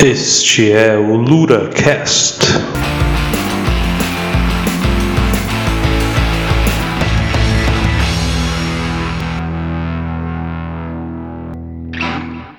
Este é o LuraCast.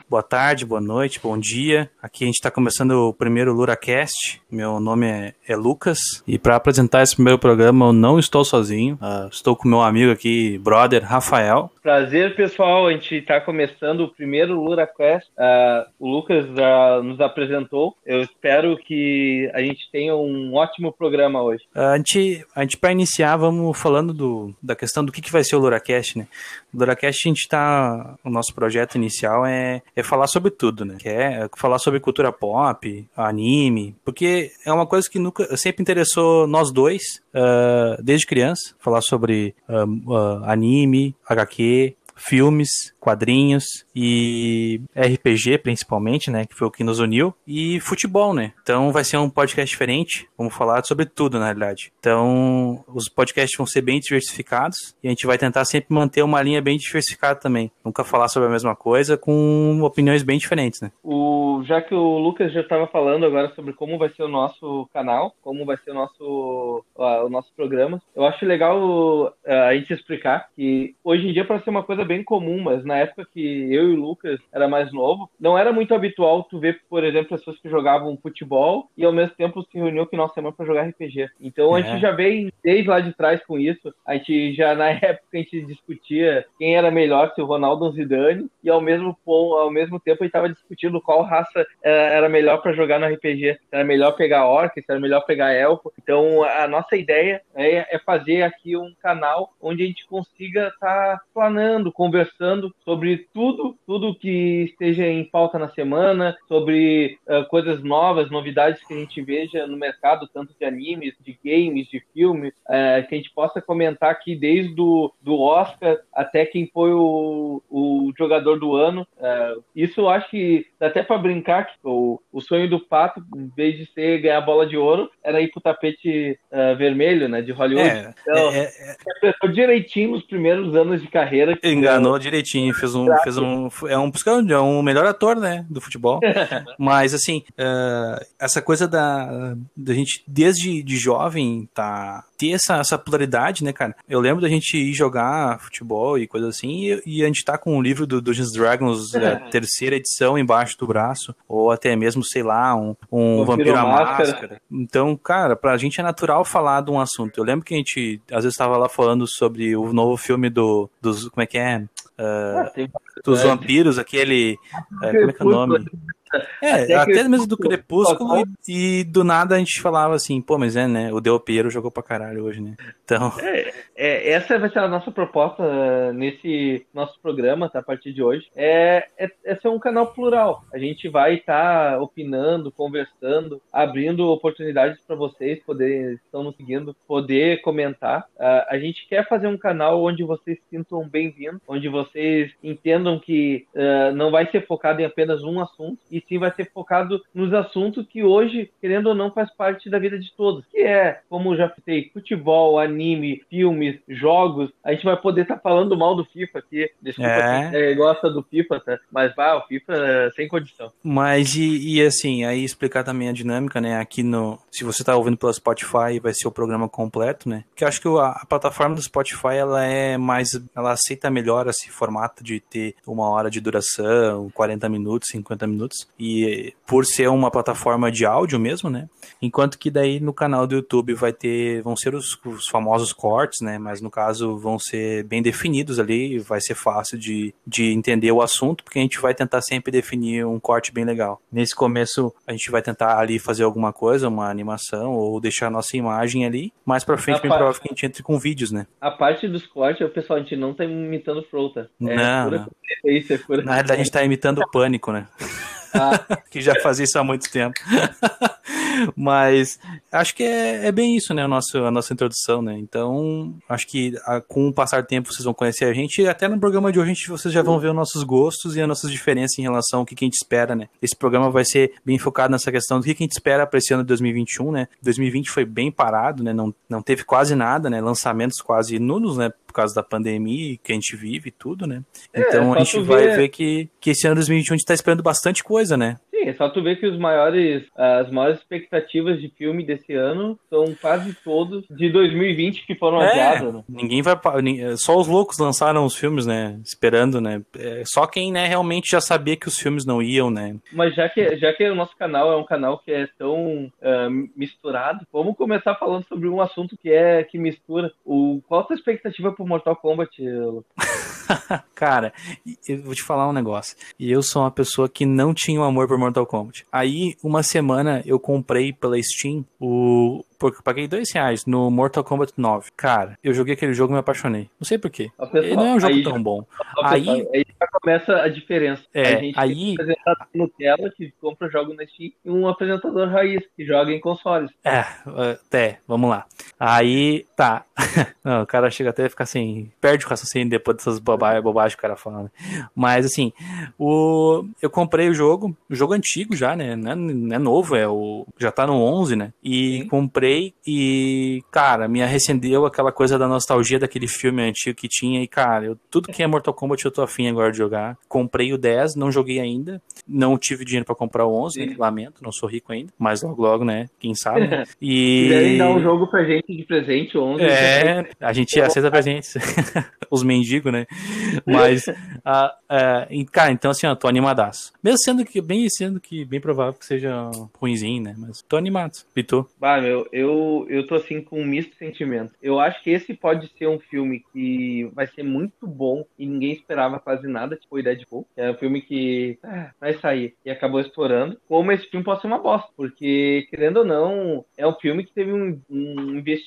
Boa tarde, boa noite, bom dia. Aqui a gente está começando o primeiro LuraCast. Meu nome é, é Lucas e para apresentar esse primeiro programa eu não estou sozinho. Uh, estou com meu amigo aqui, brother Rafael. Prazer, pessoal. A gente está começando o primeiro LuraCast. Uh, o Lucas uh, nos apresentou. Eu espero que a gente tenha um ótimo programa hoje. a gente, a gente para iniciar, vamos falando do, da questão do que, que vai ser o LuraCast, né? O LuraCast a gente está, o nosso projeto inicial é é falar sobre tudo, né? Que é falar sobre cultura pop, anime, porque é uma coisa que nunca sempre interessou nós dois uh, desde criança, falar sobre uh, uh, anime, HQ, filmes, quadrinhos e RPG principalmente, né, que foi o que nos uniu, e futebol, né. Então vai ser um podcast diferente, vamos falar sobre tudo na realidade. Então os podcasts vão ser bem diversificados e a gente vai tentar sempre manter uma linha bem diversificada também, nunca falar sobre a mesma coisa com opiniões bem diferentes, né. O já que o Lucas já estava falando agora sobre como vai ser o nosso canal, como vai ser o nosso o nosso programa, eu acho legal uh, a gente explicar que hoje em dia para ser uma coisa bem comum, mas na época que eu e o Lucas era mais novo, não era muito habitual tu ver, por exemplo, pessoas que jogavam futebol e ao mesmo tempo se reuniam no final de semana para jogar RPG. Então a gente é. já veio desde lá de trás com isso. A gente já na época a gente discutia quem era melhor, se o Ronaldo ou o Zidane, e ao mesmo ao mesmo tempo a gente estava discutindo qual raça eh, era melhor para jogar no RPG. Se era melhor pegar orc, se era melhor pegar elfo. Então a nossa ideia é, é fazer aqui um canal onde a gente consiga estar tá planando, conversando sobre tudo, tudo que esteja em pauta na semana, sobre uh, coisas novas, novidades que a gente veja no mercado, tanto de animes, de games, de filmes, uh, que a gente possa comentar aqui desde do, do Oscar até quem foi o, o jogador do ano. Uh, isso eu acho que dá até para brincar que o, o sonho do Pato, em vez de ser ganhar a bola de ouro, era ir pro tapete vermelho, né, de Hollywood. É, então, é, é, é... direitinho nos primeiros anos de carreira. Enganou direitinho fez um, fez um, é um, é um melhor ator, né, do futebol. Mas assim, uh, essa coisa da, da gente desde de jovem tá ter essa, essa pluralidade, né, cara? Eu lembro da gente ir jogar futebol e coisa assim, e, e a gente tá com o um livro do Dungeons Dragons, a terceira edição embaixo do braço, ou até mesmo, sei lá, um, um vampiro à máscara. máscara. Então, cara, pra gente é natural falar de um assunto. Eu lembro que a gente, às vezes, tava lá falando sobre o novo filme do, dos, como é que é? Uh, ah, dos vampiros, aquele. Uh, como é que é o nome? É, até, até mesmo do Crepúsculo e, e, do nada a gente falava assim, pô, mas é, né? O Del Piero jogou pra caralho hoje, né? Então. É, é, essa vai ser a nossa proposta nesse nosso programa, tá? A partir de hoje. É, é, é ser um canal plural. A gente vai estar tá opinando, conversando, abrindo oportunidades para vocês poderem, estão nos seguindo, poder comentar. Uh, a gente quer fazer um canal onde vocês se sintam bem-vindos, onde vocês entendam que uh, não vai ser focado em apenas um assunto, e e sim vai ser focado nos assuntos que hoje, querendo ou não, faz parte da vida de todos, que é, como já citei, futebol, anime, filmes, jogos. A gente vai poder estar tá falando mal do FIFA aqui. Desculpa é. quem é, gosta do FIFA, tá? Mas vai, o FIFA é sem condição. Mas e, e, assim, aí explicar também a dinâmica, né? Aqui no. Se você está ouvindo pelo Spotify, vai ser o programa completo, né? Que eu acho que a, a plataforma do Spotify ela é mais. Ela aceita melhor esse formato de ter uma hora de duração, 40 minutos, 50 minutos e por ser uma plataforma de áudio mesmo, né? Enquanto que daí no canal do YouTube vai ter, vão ser os, os famosos cortes, né? Mas no caso vão ser bem definidos ali, vai ser fácil de, de entender o assunto, porque a gente vai tentar sempre definir um corte bem legal. Nesse começo a gente vai tentar ali fazer alguma coisa, uma animação ou deixar a nossa imagem ali. Mais pra frente, bem provável que a gente entre com vídeos, né? A parte dos cortes, o pessoal, a gente não tá imitando Frota. É não, não. Isso, é pura... Na verdade a gente tá imitando o pânico, né? que já fazia isso há muito tempo. Mas acho que é, é, bem isso, né? A nossa, a nossa introdução, né? Então, acho que a, com o passar do tempo vocês vão conhecer a gente. Até no programa de hoje gente, vocês já vão ver os nossos gostos e as nossas diferenças em relação ao que, que a gente espera, né? Esse programa vai ser bem focado nessa questão do que, que a gente espera para esse ano de 2021, né? 2020 foi bem parado, né? Não, não teve quase nada, né? Lançamentos quase nulos, né? Por causa da pandemia que a gente vive e tudo, né? É, Então a gente vai ver- ver que, que esse ano 2021 a gente tá esperando bastante coisa, né? Sim, é só tu ver que os maiores, as maiores expectativas de filme desse ano são quase todos de 2020 que foram É, adiados, né? ninguém vai. Só os loucos lançaram os filmes, né? Esperando, né? É, Só quem, né, realmente já sabia que os filmes não iam, né? Mas já que, já que o nosso canal é um canal que é tão ah, misturado, vamos começar falando sobre um assunto que é que mistura. O, qual a tua expectativa pro Mortal Kombat? Lu? Cara, eu vou te falar um negócio. E eu sou uma pessoa que não tinha um amor por Mortal Kombat. Aí, uma semana, eu comprei pela Steam o. Porque eu paguei dois reais no Mortal Kombat 9. Cara, eu joguei aquele jogo e me apaixonei. Não sei porquê. Ele não é um jogo aí- tão bom. Aí- aí já começa a diferença. É, a gente aí- tem um apresentador Nutella que compra jogos na Steam e um apresentador raiz que joga em consoles. É, até, vamos lá. Aí, tá. Não, o cara chega até a ficar assim, perde o raciocínio depois dessas bobagens, bobagens que o cara fala. né? Mas assim, o, eu comprei o jogo, o jogo antigo já, né? Não é, não é novo, é o. Já tá no 11, né? E Sim. comprei e, cara, me arrecendeu aquela coisa da nostalgia daquele filme antigo que tinha. E, cara, eu, tudo que é Mortal Kombat eu tô afim agora de jogar. Comprei o 10, não joguei ainda. Não tive dinheiro pra comprar o 11, né? Lamento, não sou rico ainda. Mas logo, logo, né? Quem sabe. né? Se E. quiserem dar um jogo pra gente de presente, 11, É, a gente aceita presentes. Os mendigos, né? Mas, e, cara, então assim, ó, tô animadaço. Mesmo sendo que, bem sendo que, bem provável que seja ruimzinho, né? Mas tô animado. E tu? Bah, meu, eu, eu tô assim com um misto de sentimento. Eu acho que esse pode ser um filme que vai ser muito bom e ninguém esperava quase nada, tipo o Deadpool, que é um filme que ah, vai sair e acabou estourando. Como esse filme pode ser uma bosta, porque, querendo ou não, é um filme que teve um, um investimento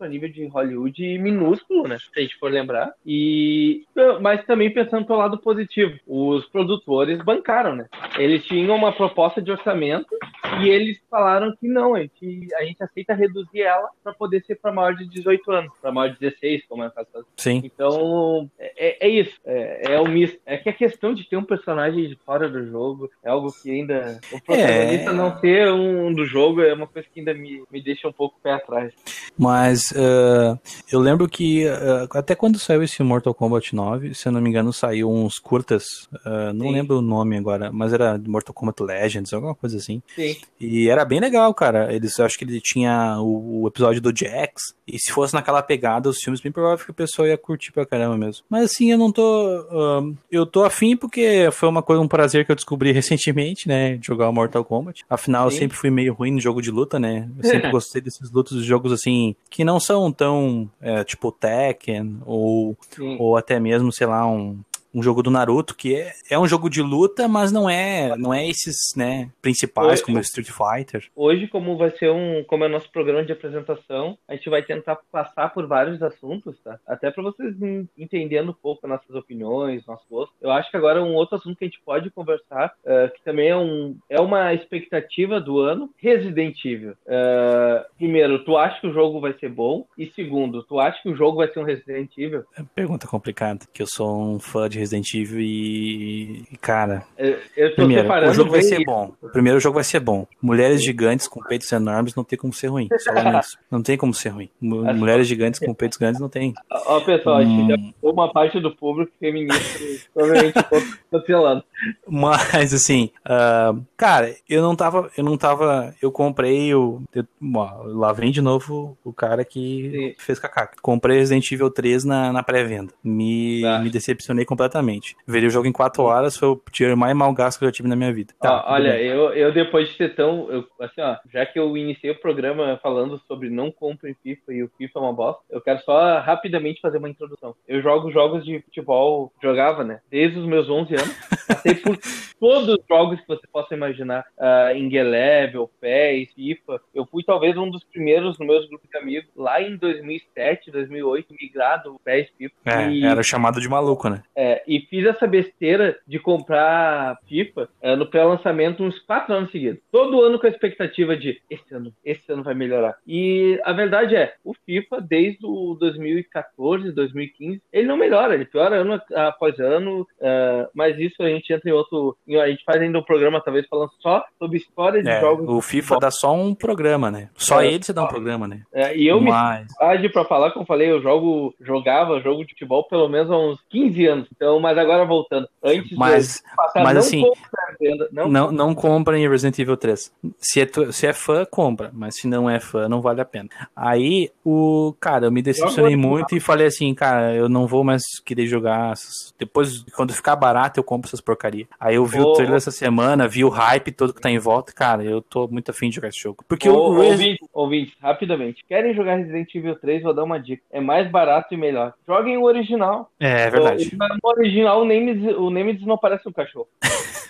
a nível de Hollywood minúsculo, né? Se a gente for lembrar. E, mas também pensando pelo lado positivo, os produtores bancaram, né? Eles tinham uma proposta de orçamento e eles falaram que não, a gente, a gente aceita reduzir ela para poder ser para maior de 18 anos, para maior de 16, como é o caso. Sim. Então, é, é isso. É, é o misto. É que a questão de ter um personagem de fora do jogo é algo que ainda. O protagonista É. não ser um do jogo é uma coisa que ainda me, me deixa um pouco pé atrás. Mas ah, eu lembro que ah, até quando saiu esse Mortal Kombat 9, se eu não me engano, saiu uns curtas, ah, não Sim. lembro o nome agora, mas era Mortal Kombat Legends, alguma coisa assim. Sim. E era bem legal, cara. Eles acho que ele tinha o, o episódio do Jax. E se fosse naquela pegada, os filmes, bem provável que o pessoal ia curtir pra caramba mesmo. Mas assim, eu não tô. eu tô afim porque foi uma coisa, um prazer que eu descobri recentemente, né? Jogar o Mortal Kombat. Afinal, eu Sim. sempre fui meio ruim no jogo de luta, né? Eu sempre gostei desses lutas de jogos assim, que não são tão é, tipo Tekken ou Sim. ou até mesmo, sei lá, um, um jogo do Naruto, que é, é um jogo de luta, mas não é, não é esses, né, principais, Oi. como Street Fighter. Hoje, como vai ser um, como é nosso programa de apresentação, a gente vai tentar passar por vários assuntos, tá? Até para vocês en- entendendo um pouco nossas opiniões, nosso gosto. Eu acho que agora um outro assunto que a gente pode conversar, eh, que também é, um, é uma expectativa do ano, Resident Evil. Eh, primeiro, tu acha que o jogo vai ser bom? E segundo, tu acha que o jogo vai ser um Resident Evil? É pergunta complicada, que eu sou um fã de Resident Evil e, e, cara, Eu tô primeiro, o jogo vai ser isso. bom. O primeiro jogo vai ser bom. Mulheres gigantes com peitos enormes não tem como ser ruim. Só. Não tem como ser ruim. Mulheres gigantes com peitos grandes não tem. Ó, pessoal, acho que Hum. uma parte do público feminista provavelmente cancelando. Mas assim, ah, cara, eu não tava, eu não tava, eu comprei o, eu- ó, lá vem de novo o cara que Sim. fez cacaca. Comprei Resident Evil 3 na, na pré-venda. Me, Tá. me decepcionei completamente. Verei o jogo em 4 horas, foi o dinheiro mais mal gasto que eu já tive na minha vida. Tá, Ó, olha, bem. eu, eu depois de ser tão. eu- assim, ó, já que eu iniciei o programa falando sobre não comprem FIFA e o FIFA é uma bosta, eu quero só rapidamente fazer uma introdução. Eu jogo jogos de futebol, jogava, né? Desde os meus 11 anos. Passei por todos os jogos que você possa imaginar. Uh, Level, PES, FIFA. Eu fui talvez um dos primeiros no meus grupos de amigos, lá em 2007, 2008, migrado PES FIFA. É, E- era chamado de maluco, né? é, É, e fiz essa besteira de comprar FIFA é, no pré-lançamento uns quatro anos seguidos. Todo ano com a expectativa de esse ano, esse ano vai melhorar. E a verdade é, o FIFA, desde o 2014, 2015, ele não melhora, ele piora ano após ano, uh, mas isso a gente entra em outro. A gente faz ainda um programa, talvez, falando só sobre história de É, jogos. o FIFA dá só um programa, né? Só É, ele você dá um programa, né? É, e eu me Mas, tarde pra falar, como eu falei, eu jogo, jogava jogo de futebol pelo menos há uns 15 anos. Então, mas agora voltando. Antes mas, de passar, mas não assim, compra venda, não, não, não compra em Resident Evil 3. Se é, tu- se é fã, compra. Mas se não é fã, não vale a pena. Aí, o cara, eu me decepcionei o muito e falei assim, cara, eu não vou mais querer jogar. essas- Depois, quando ficar barato, eu compro essas porcaria. Aí eu vi o Ô, trailer essa semana, vi o hype todo que tá em volta. Cara, eu tô muito afim de jogar esse jogo. Porque Ô, o ouvinte, ouvinte, rapidamente. Querem jogar Resident Evil 3? Vou dar uma dica. É mais barato e melhor. Joguem o original. É, é verdade. O, no original, o Nemesis, o Nemesis não parece um cachorro.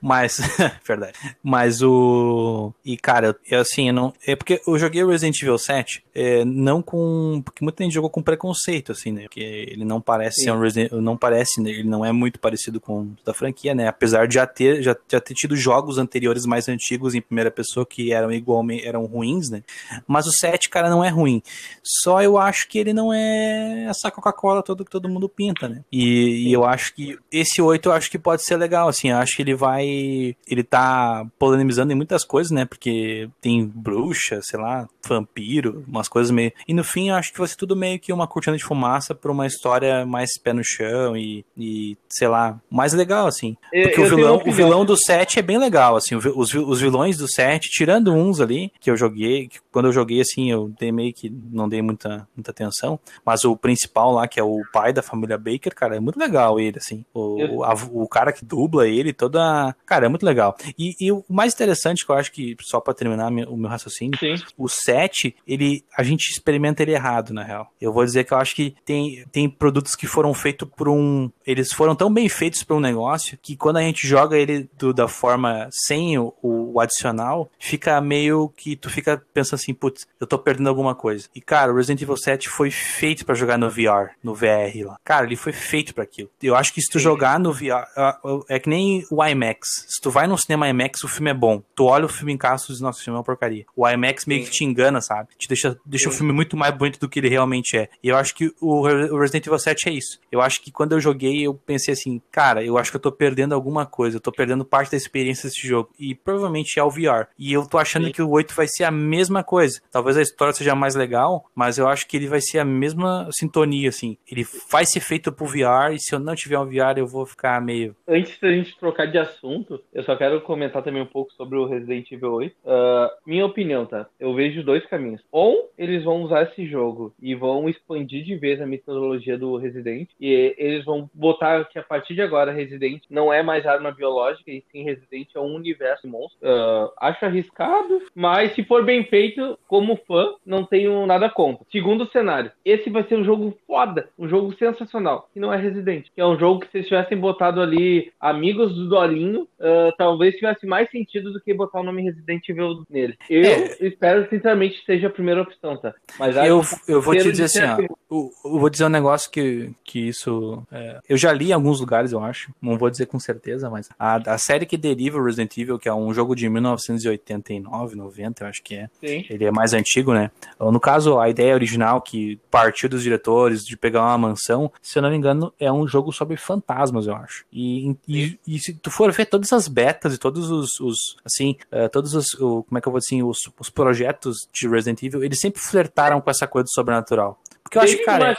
Mas, verdade. Mas o. E, cara, eu assim, eu não. É porque eu joguei o Resident Evil 7, é, não com. Porque muita gente jogou com preconceito, assim, né? Porque ele não parece Sim. ser um Resident. Não parece, né? Ele não é muito parecido com o da franquia, né? Apesar de já ter, já, já ter tido jogos anteriores mais antigos em primeira pessoa que eram igualmente. eram ruins, né? Mas o 7, cara, não é ruim. Só eu acho que ele não é essa Coca-Cola toda que todo mundo pinta, né? E, e eu acho que esse 8 eu acho que pode ser legal, assim. Eu acho que ele vai. Ele tá polemizando em muitas coisas, né? Porque tem bruxa, sei lá, vampiro, umas coisas meio. E no fim eu acho que vai ser tudo meio que uma cortina de fumaça pra uma história mais pé no chão e, e sei lá, mais legal, assim. Eu- Porque eu o tenho vilão, o vilão do 7 é bem legal, assim, o os, os vilões do 7, tirando uns ali, que eu joguei, que quando eu joguei, assim, eu dei meio que, não dei muita, muita atenção, mas o principal lá, que é o pai da família Baker, cara, é muito legal ele, assim, o, Eu- a- o cara que dubla ele, toda, cara, é muito legal. E, e o mais interessante que eu acho que, só pra terminar o meu raciocínio, Sim. o 7, ele, a gente experimenta ele errado, na real. Eu vou dizer que eu acho que tem, tem produtos que foram feitos por um. Eles foram tão bem feitos para um negócio que quando a gente joga ele do- da forma sem o, o adicional, fica meio que tu fica pensando assim, putz, eu tô perdendo alguma coisa. E cara, o Resident Evil 7 foi feito para jogar no VR, no VR lá. Cara, ele foi feito para aquilo. Eu acho que se tu Sim. jogar no VR, ah, é que nem o IMAX. Se tu vai num cinema IMAX, o filme é bom. Tu olha o filme em casa e diz, nossa, o filme é uma porcaria. O IMAX meio Sim. que te engana, sabe? Te deixa, deixa o filme muito mais bonito do que ele realmente é. E eu acho que o, o Resident Evil 7 é isso. Eu acho que quando eu joguei, eu pensei assim, cara, eu acho que eu tô perdendo alguma coisa. Eu tô perdendo parte da experiência desse jogo. E provavelmente é o VR. E eu tô achando Sim. que o 8 vai ser a mesma coisa. Talvez a história seja mais legal, mas eu acho que ele vai ser a mesma sintonia, assim. Ele vai ser feito pro VR, e se eu não tiver um VR, eu vou ficar meio. Antes da gente trocar de assunto, eu só quero comentar também um pouco sobre o Resident Evil 8. Ah, minha opinião, tá? Eu vejo dois caminhos. Ou eles vão usar esse jogo e vão expandir de vez a metodologia do Resident, e eles vão botar que a partir de agora Resident não é mais arma biológica, e sim Resident é um universo de monstros. Ah, acho arriscado, mas se for bem feito, como fã, não tenho nada contra. Segundo cenário, esse vai ser um jogo foda, um jogo sensacional, que não é Resident, que é um jogo que se tivessem botado ali amigos do Dolinho, ah, talvez tivesse mais sentido do que botar o nome Resident Evil nele. Eu É. espero sinceramente seja a primeira opção, tá? Mas Eu, eu vou te dizer assim, ó. Eu, eu vou dizer um negócio que, que isso. é, eu já li em alguns lugares, eu acho. Não vou dizer com certeza, mas a, a série que deriva o Resident Evil, que é um jogo de 1989, 90, eu acho que é. Sim. Ele é mais antigo, né? No caso, a ideia original que partiu dos diretores de pegar uma mansão, se eu não me engano, é um jogo sobre fantasmas, eu acho. E, e, e se tu for ver todas as betas e todos os, os assim, eh, todos os, o- como é que eu vou dizer, assim, os, os projetos de Resident Evil, eles sempre flertaram com essa coisa do sobrenatural. Porque eu acho cara,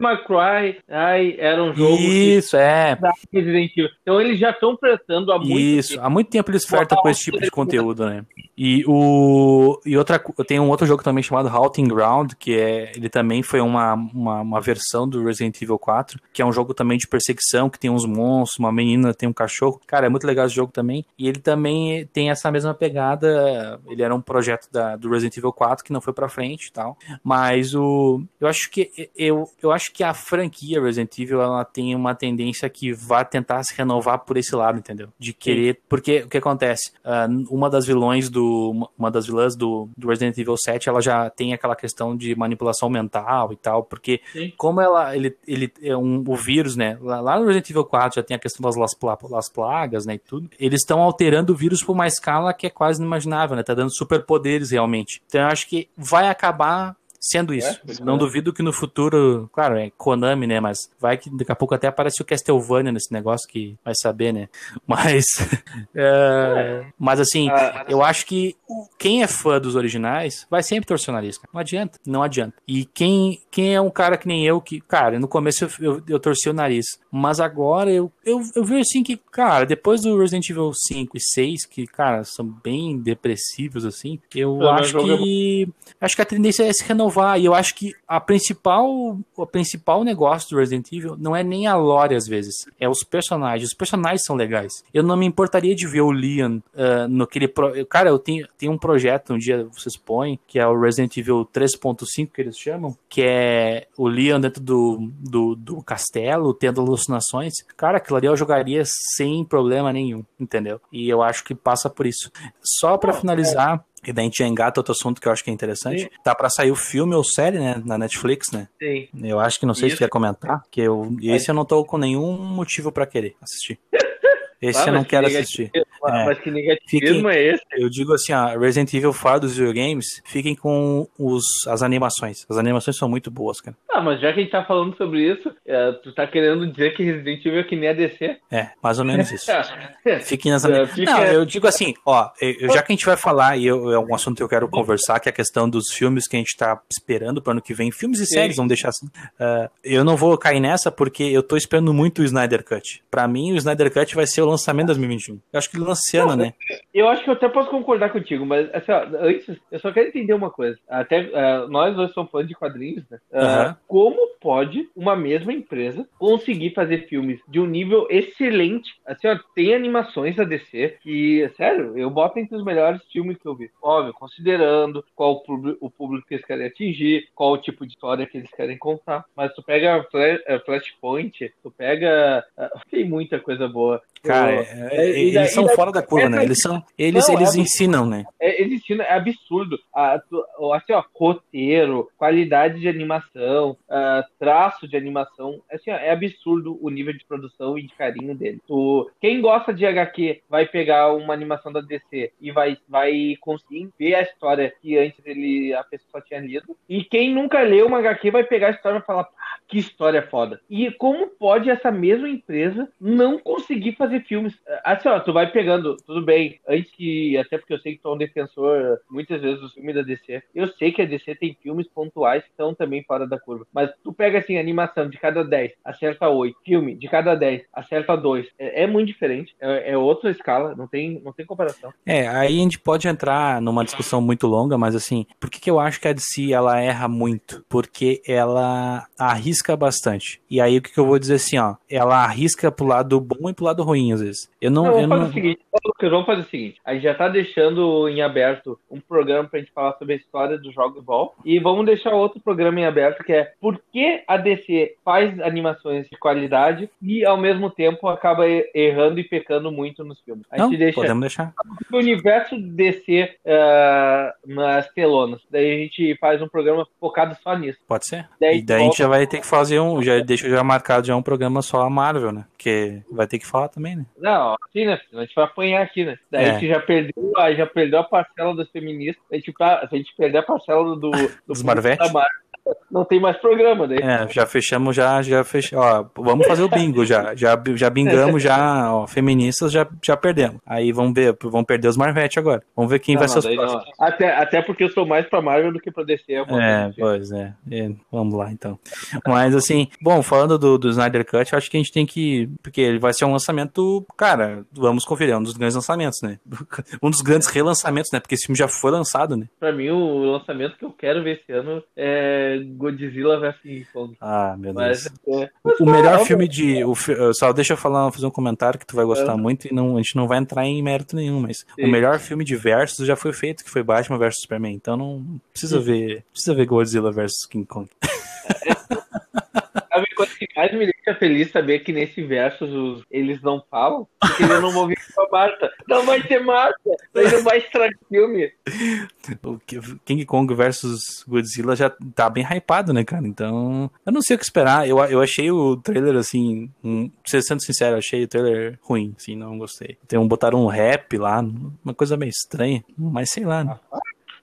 McCry, ai, era um jogo que isso, é, Resident Evil. Então eles já estão prestando há muito Isso, tempo. há muito tempo eles flertam com esse tipo de conteúdo, né? E o e outra tem um outro jogo também chamado Halting Ground, que é ele também foi uma, uma, uma versão do Resident Evil 4, que é um jogo também de perseguição, que tem uns monstros, uma menina tem um cachorro. Cara, é muito legal esse jogo também. E ele também tem essa mesma pegada, ele era um projeto da, do Resident Evil 4 que não foi pra frente e tal. Mas o eu acho que eu, eu acho que a franquia Resident Evil ela tem uma tendência que vai tentar se renovar por esse lado, entendeu? De querer, porque o que acontece? Ah, uma das vilões do do. Uma das vilãs do, do Resident Evil 7, ela já tem aquela questão de manipulação mental e tal, porque Sim. como ela. Ele, ele é um, o vírus, né? Lá, lá no Resident Evil 4 já tem a questão das las, las plagas, né? E tudo. Eles estão alterando o vírus por uma escala que é quase inimaginável, né? Tá dando superpoderes realmente. Então eu acho que vai acabar sendo isso. É, não é. duvido que no futuro, claro, é Konami, né? Mas vai que daqui a pouco até aparece o Castlevania nesse negócio que vai saber, né? Mas, é, mas assim, Ah, eu acho que quem é fã dos originais vai sempre torcer o nariz, cara. Não adianta, não adianta. E quem, quem é um cara que nem eu, que, cara, no começo eu, eu, eu torci o nariz, mas agora eu, eu, eu vejo assim que, cara, depois do Resident Evil 5 e 6, que, cara, são bem depressivos, assim, eu menos acho que acho que a tendência é se renovar. E eu acho que a principal, o principal negócio do Resident Evil não é nem a lore, às vezes. É os personagens. Os personagens são legais. Eu não me importaria de ver o Leon ah, no aquele. Pro... Cara, eu tenho, tenho um projeto, um dia vocês põem, que é o Resident Evil 3.5, que eles chamam, que é o Leon dentro do, do, do castelo, tendo alucinações. Cara, aquilo ali eu jogaria sem problema nenhum, entendeu? E eu acho que passa por isso. Só pra finalizar. E daí a gente já engata outro assunto que eu acho que é interessante. Sim. Tá pra sair o filme ou série, né? Na Netflix, né? Sim. Eu acho que não sei se Isso. quer comentar, que eu, esse eu não tô com nenhum motivo pra querer assistir. Esse Ah, eu não que quero assistir. É. Mas que negativismo é esse? Eu digo assim, ó, Resident Evil fora dos videogames, fiquem com os, as animações. As animações são muito boas, cara. Ah, mas já que a gente tá falando sobre isso, é, tu tá querendo dizer que Resident Evil é que nem a DC? É, mais ou menos isso. Fiquem nas É, animações. Não, eu digo assim, ó, eu- já que a gente vai falar, e eu- é um assunto que eu quero conversar, que é a questão dos filmes que a gente tá esperando pro ano que vem, filmes e Sim. séries, vamos deixar assim. Ah, eu não vou cair nessa porque eu tô esperando muito o Snyder Cut. Pra mim, o Snyder Cut vai ser o lançamento de 2021. Eu acho que ele lança ano, né? Eu acho que eu até posso concordar contigo, mas assim, ó, antes, eu só quero entender uma coisa. Até é, nós dois somos fãs de quadrinhos, né? Aham. como pode uma mesma empresa conseguir fazer filmes de um nível excelente? Assim, ó, tem animações da DC que, sério, eu boto entre os melhores filmes que eu vi. Óbvio, considerando qual o público, o público que eles querem atingir, qual o tipo de história que eles querem contar. Mas tu pega eh, Flashpoint, tu pega. tem muita coisa boa. Cara, é- eles daí- são daí- fora da curva, né? Eles são. Eles, Não, eles é- ensinam, né? é, existindo, é absurdo. Ah, assim, ó, roteiro, qualidade de animação, ah, traço de animação. Assim, ó, é absurdo o nível de produção e de carinho dele. Tu, quem gosta de HQ vai pegar uma animação da DC e vai, vai conseguir ver a história que antes ele, a pessoa tinha lido. E quem nunca leu uma HQ vai pegar a história e falar, "Pá, que história foda. E como pode essa mesma empresa não conseguir fazer filmes? Assim, ó, tu vai pegando, tudo bem, antes que, até porque eu sei que tu é um defensor muitas vezes dos filmes da DC, eu sei que a DC tem filmes pontuais que estão também fora da curva, mas tu pega assim, animação de cada 10, acerta 8, filme de cada 10, acerta 2, é, é muito diferente, é, é outra escala, não tem, não tem comparação. É, aí a gente pode entrar numa discussão muito longa, mas assim, por que, que eu acho que a DC ela erra muito? Porque ela arrisca bastante. E aí o que, que eu vou dizer assim, ó, ela arrisca pro lado bom e pro lado ruim às vezes. Eu não, Não, eu vamos fazer não... o seguinte, Lucas, vamos fazer o seguinte. A gente já tá deixando em aberto um programa pra gente falar sobre a história dos jogos de ball. E vamos deixar outro programa em aberto que é por que a DC faz animações de qualidade e ao mesmo tempo acaba errando e pecando muito nos filmes. A Não, gente deixa podemos deixar. o universo DC ah, nas telonas. Daí a gente faz um programa focado só nisso. Pode ser. Daí e daí a gente já vai ter que fazer um, já deixa já marcado já um programa só a Marvel, né? Porque vai ter que falar também, né? Não, assim, né? A gente vai apanhar aqui, né? Daí É. a gente já perdeu, a, já perdeu a parcela das feministas. A gente, tá- se a gente perder a parcela do, do Dos Marvete. da Marvel, não tem mais programa daí. É, já fechamos, já, já fechamos. Ó, vamos fazer o bingo já. Já, já bingamos, já, ó, feministas já, já perdemos. Aí vamos ver, vamos perder os Marvete agora. Vamos ver quem Não, vai não, ser os próximos. Até, até porque eu sou mais pra Marvel do que pra DC. É, uma É, pois é. É, Vamos lá então. Mas assim, bom, falando do, do Snyder Cut, acho que a gente tem que. Porque ele vai ser um lançamento. Cara, vamos conferir, é um dos grandes lançamentos, né? Um dos grandes relançamentos, né? Porque esse filme já foi lançado, né? Pra mim, o lançamento que eu quero ver esse ano é Godzilla vs King Kong. Ah, meu Mas, Deus. é, O melhor não, filme de. O, fi- só deixa eu falar, fazer um comentário que tu vai gostar É. muito e não, a gente não vai entrar em mérito nenhum, mas Sim. o melhor filme de versus já foi feito, que foi Batman vs Superman. Então não precisa ver. Precisa ver Godzilla vs King Kong. Sabe mais me deixa feliz saber que nesse versus os- eles não falam, porque eles não vão vir com a Marta. Não vai ter Marta, não vai estragar o filme. O King Kong versus Godzilla já tá bem hypado, né, cara? Então, eu não sei o que esperar. Eu, eu achei o trailer, assim, um, sendo sincero, eu achei o trailer ruim, assim, não gostei. Tem um, botaram um rap lá, uma coisa meio estranha, mas sei lá. né?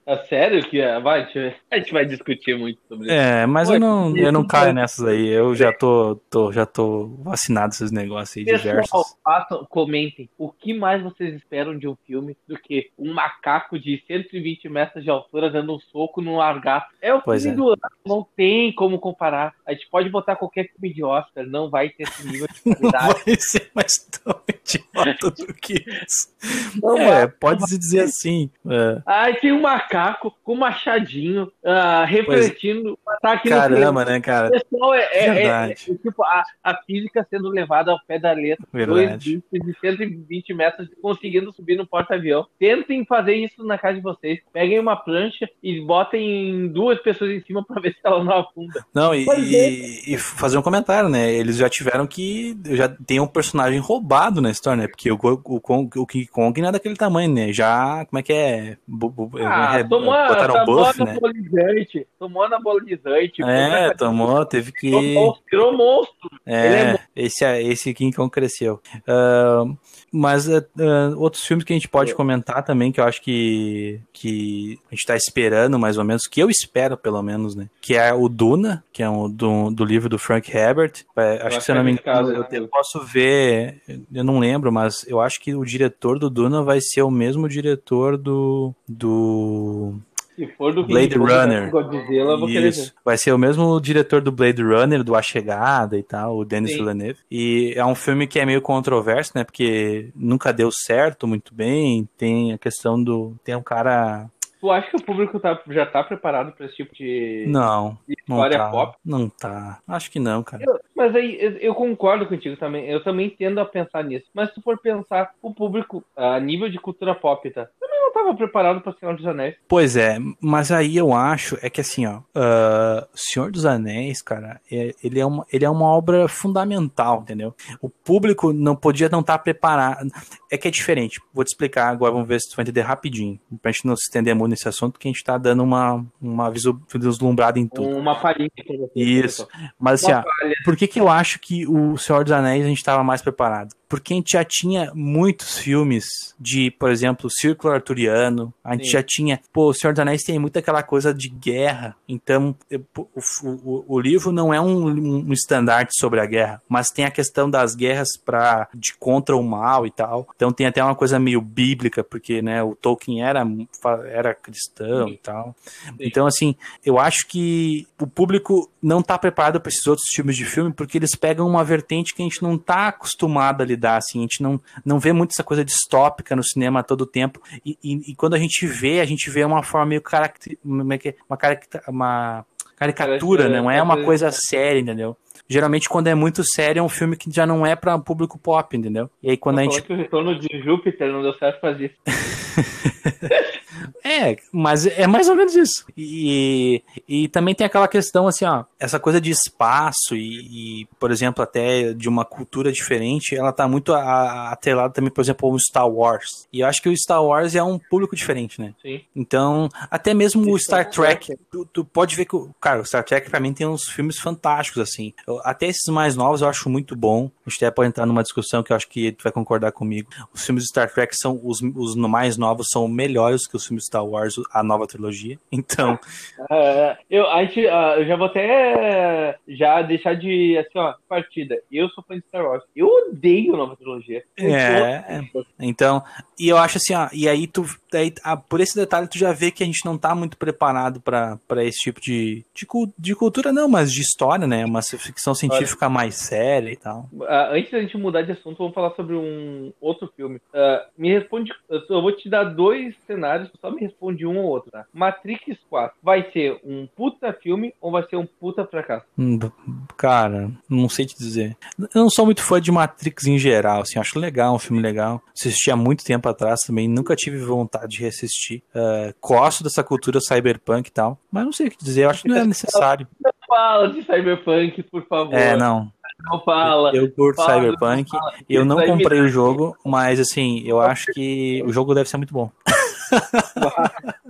É sério que é? Vai, a gente, vai discutir muito sobre isso. É, mas Ué, eu não, eu não isso caio nessas aí. Eu já tô, tô, já tô vacinado desses negócios aí Pessoal, diversos. façam, comentem. O que mais vocês esperam de um filme do que um macaco de 120 metros de altura dando um soco num largato? É o Pois filme é. do ano, não tem como comparar. A gente pode botar qualquer filme de Oscar, não vai ter esse nível de qualidade. Vai ser mais tão idiota do que isso. Não É, pode-se dizer assim. É. Aí tem um macaco com machadinho ah, refletindo o ataque no Caramba, né, cara? Pessoal, é, é- é- Verdade. é tipo a, a física sendo levada ao pé da letra. Verdade. Dois de 120 metros conseguindo subir no porta-avião. Tentem fazer isso na casa de vocês. Peguem uma prancha e botem duas pessoas em cima pra ver se ela não afunda. Não, e, Pois é. e- e fazer um comentário, né? Eles já tiveram que. Já tem um personagem roubado na história, né? Porque o, o, Kong- o King Kong não é daquele tamanho, né? Já. Como é que é? Ah, é, tomou, botaram tomou buff, né? anabolizante. Tomou anabolizante. É, tomou, teve que. Virou monstro, virou monstro. É É, bom. esse, esse King Kong cresceu. Ah, mas ah, outros filmes que a gente pode comentar também, que eu acho que, que a gente tá esperando, mais ou menos, que eu espero, pelo menos, né? Que é o Duna, que é um, do, do livro do Frank Herbert. É, acho que, acho se eu não me engano, né? eu, eu posso ver, eu não lembro, mas eu acho que o diretor do Duna vai ser o mesmo diretor do. do Se for do Blade King Kong, Runner. Godzilla, vou isso. Vai ser o mesmo diretor do Blade Runner, do A Chegada e tal, o Denis. Villeneuve. E é um filme que é meio controverso, né? Porque nunca deu certo muito bem. Tem a questão do. Tem um cara. Tu acha que o público tá, já tá preparado pra esse tipo de Não, não história tá. pop? Não tá. Acho que não, cara. Eu- mas aí eu- concordo contigo também. Eu também tendo a pensar nisso. Mas se tu for pensar, o público, a nível de cultura pop, tá? Também não tava preparado pra Senhor dos Anéis. Pois é, mas aí eu acho, é que assim, ó, ah, Senhor dos Anéis, cara, é- ele, é uma, ele é uma obra fundamental, entendeu? O público não podia não estar preparado. É que é diferente. Vou te explicar agora, vamos ver se tu vai entender rapidinho. Pra gente não se estender muito nesse assunto, que a gente tá dando uma, uma vislumbrada em tudo. Uma palhinha. Isso. Mas assim, ó, por que, que eu acho que o Senhor dos Anéis a gente estava mais preparado? Porque a gente já tinha muitos filmes de, por exemplo, Círculo Arturiano, a gente Sim. já tinha. Pô, o Senhor dos Anéis tem muito aquela coisa de guerra, então o, o, o livro não é um, um estandarte sobre a guerra, mas tem a questão das guerras pra, de contra o mal e tal. Então tem até uma coisa meio bíblica, porque né, o Tolkien era, era cristão e tal. Então, assim, eu acho que o público não tá preparado para esses outros filmes de filme porque eles pegam uma vertente que a gente não tá acostumado a lidar, assim, a gente não, não vê muito essa coisa distópica no cinema a todo tempo e, e- e quando a gente vê, a gente vê uma forma meio caracter, é é? uma, uma caricatura, né? não é uma coisa séria, entendeu? Geralmente quando é muito sério é um filme que já não é para público pop, entendeu? E aí quando a Falou gente que o retorno de Júpiter não deu certo fazer isso. É, mas é mais ou menos isso. E, e também tem aquela questão, assim, ó, essa coisa de espaço e, e, por exemplo, até de uma cultura diferente, ela tá muito a- a- atrelada também, por exemplo, ao Star Wars. E eu acho que o Star Wars é um público diferente, né? Sim. Então, até mesmo o Isso Star Trek, tu, tu pode ver que, o- cara, o Star Trek pra mim tem uns filmes fantásticos, assim. Até esses mais novos eu acho muito bom. A gente até pode entrar numa discussão que eu acho que tu vai concordar comigo. Os filmes de Star Trek são, os, os mais novos são melhores que os filmes de Star Wars, a nova trilogia. Então, Ah, eu, a gente, ah, eu já vou até já deixar de, assim, ó, partida. Eu sou fã de Star Wars. Eu odeio a nova trilogia. Eu É. Então, e eu acho assim, ó, e aí tu, daí, ah, por esse detalhe tu já vê que a gente não tá muito preparado pra pra esse tipo de, de, de cultura, não, mas de história, né? Uma ficção científica mais séria e tal. Ah, antes da gente mudar de assunto, vamos falar sobre um outro filme. Ah, me responde, eu vou te dar dois cenários, só me responde um ou outro, tá? Matrix 4 vai ser um puta filme ou vai ser um puta fracasso? Hum, Cara, não sei te dizer. Eu não sou muito fã de Matrix em geral, assim, acho legal, um filme legal. Assisti há muito tempo atrás também, nunca tive vontade de reassistir. Ah, gosto dessa cultura cyberpunk e tal, mas não sei o que dizer, eu acho que não é necessário. Fala de Cyberpunk, por favor. É, não. Não fala. Eu curto Fala, Cyberpunk. Eu não comprei o jogo, mas assim, eu acho que o jogo deve ser muito bom.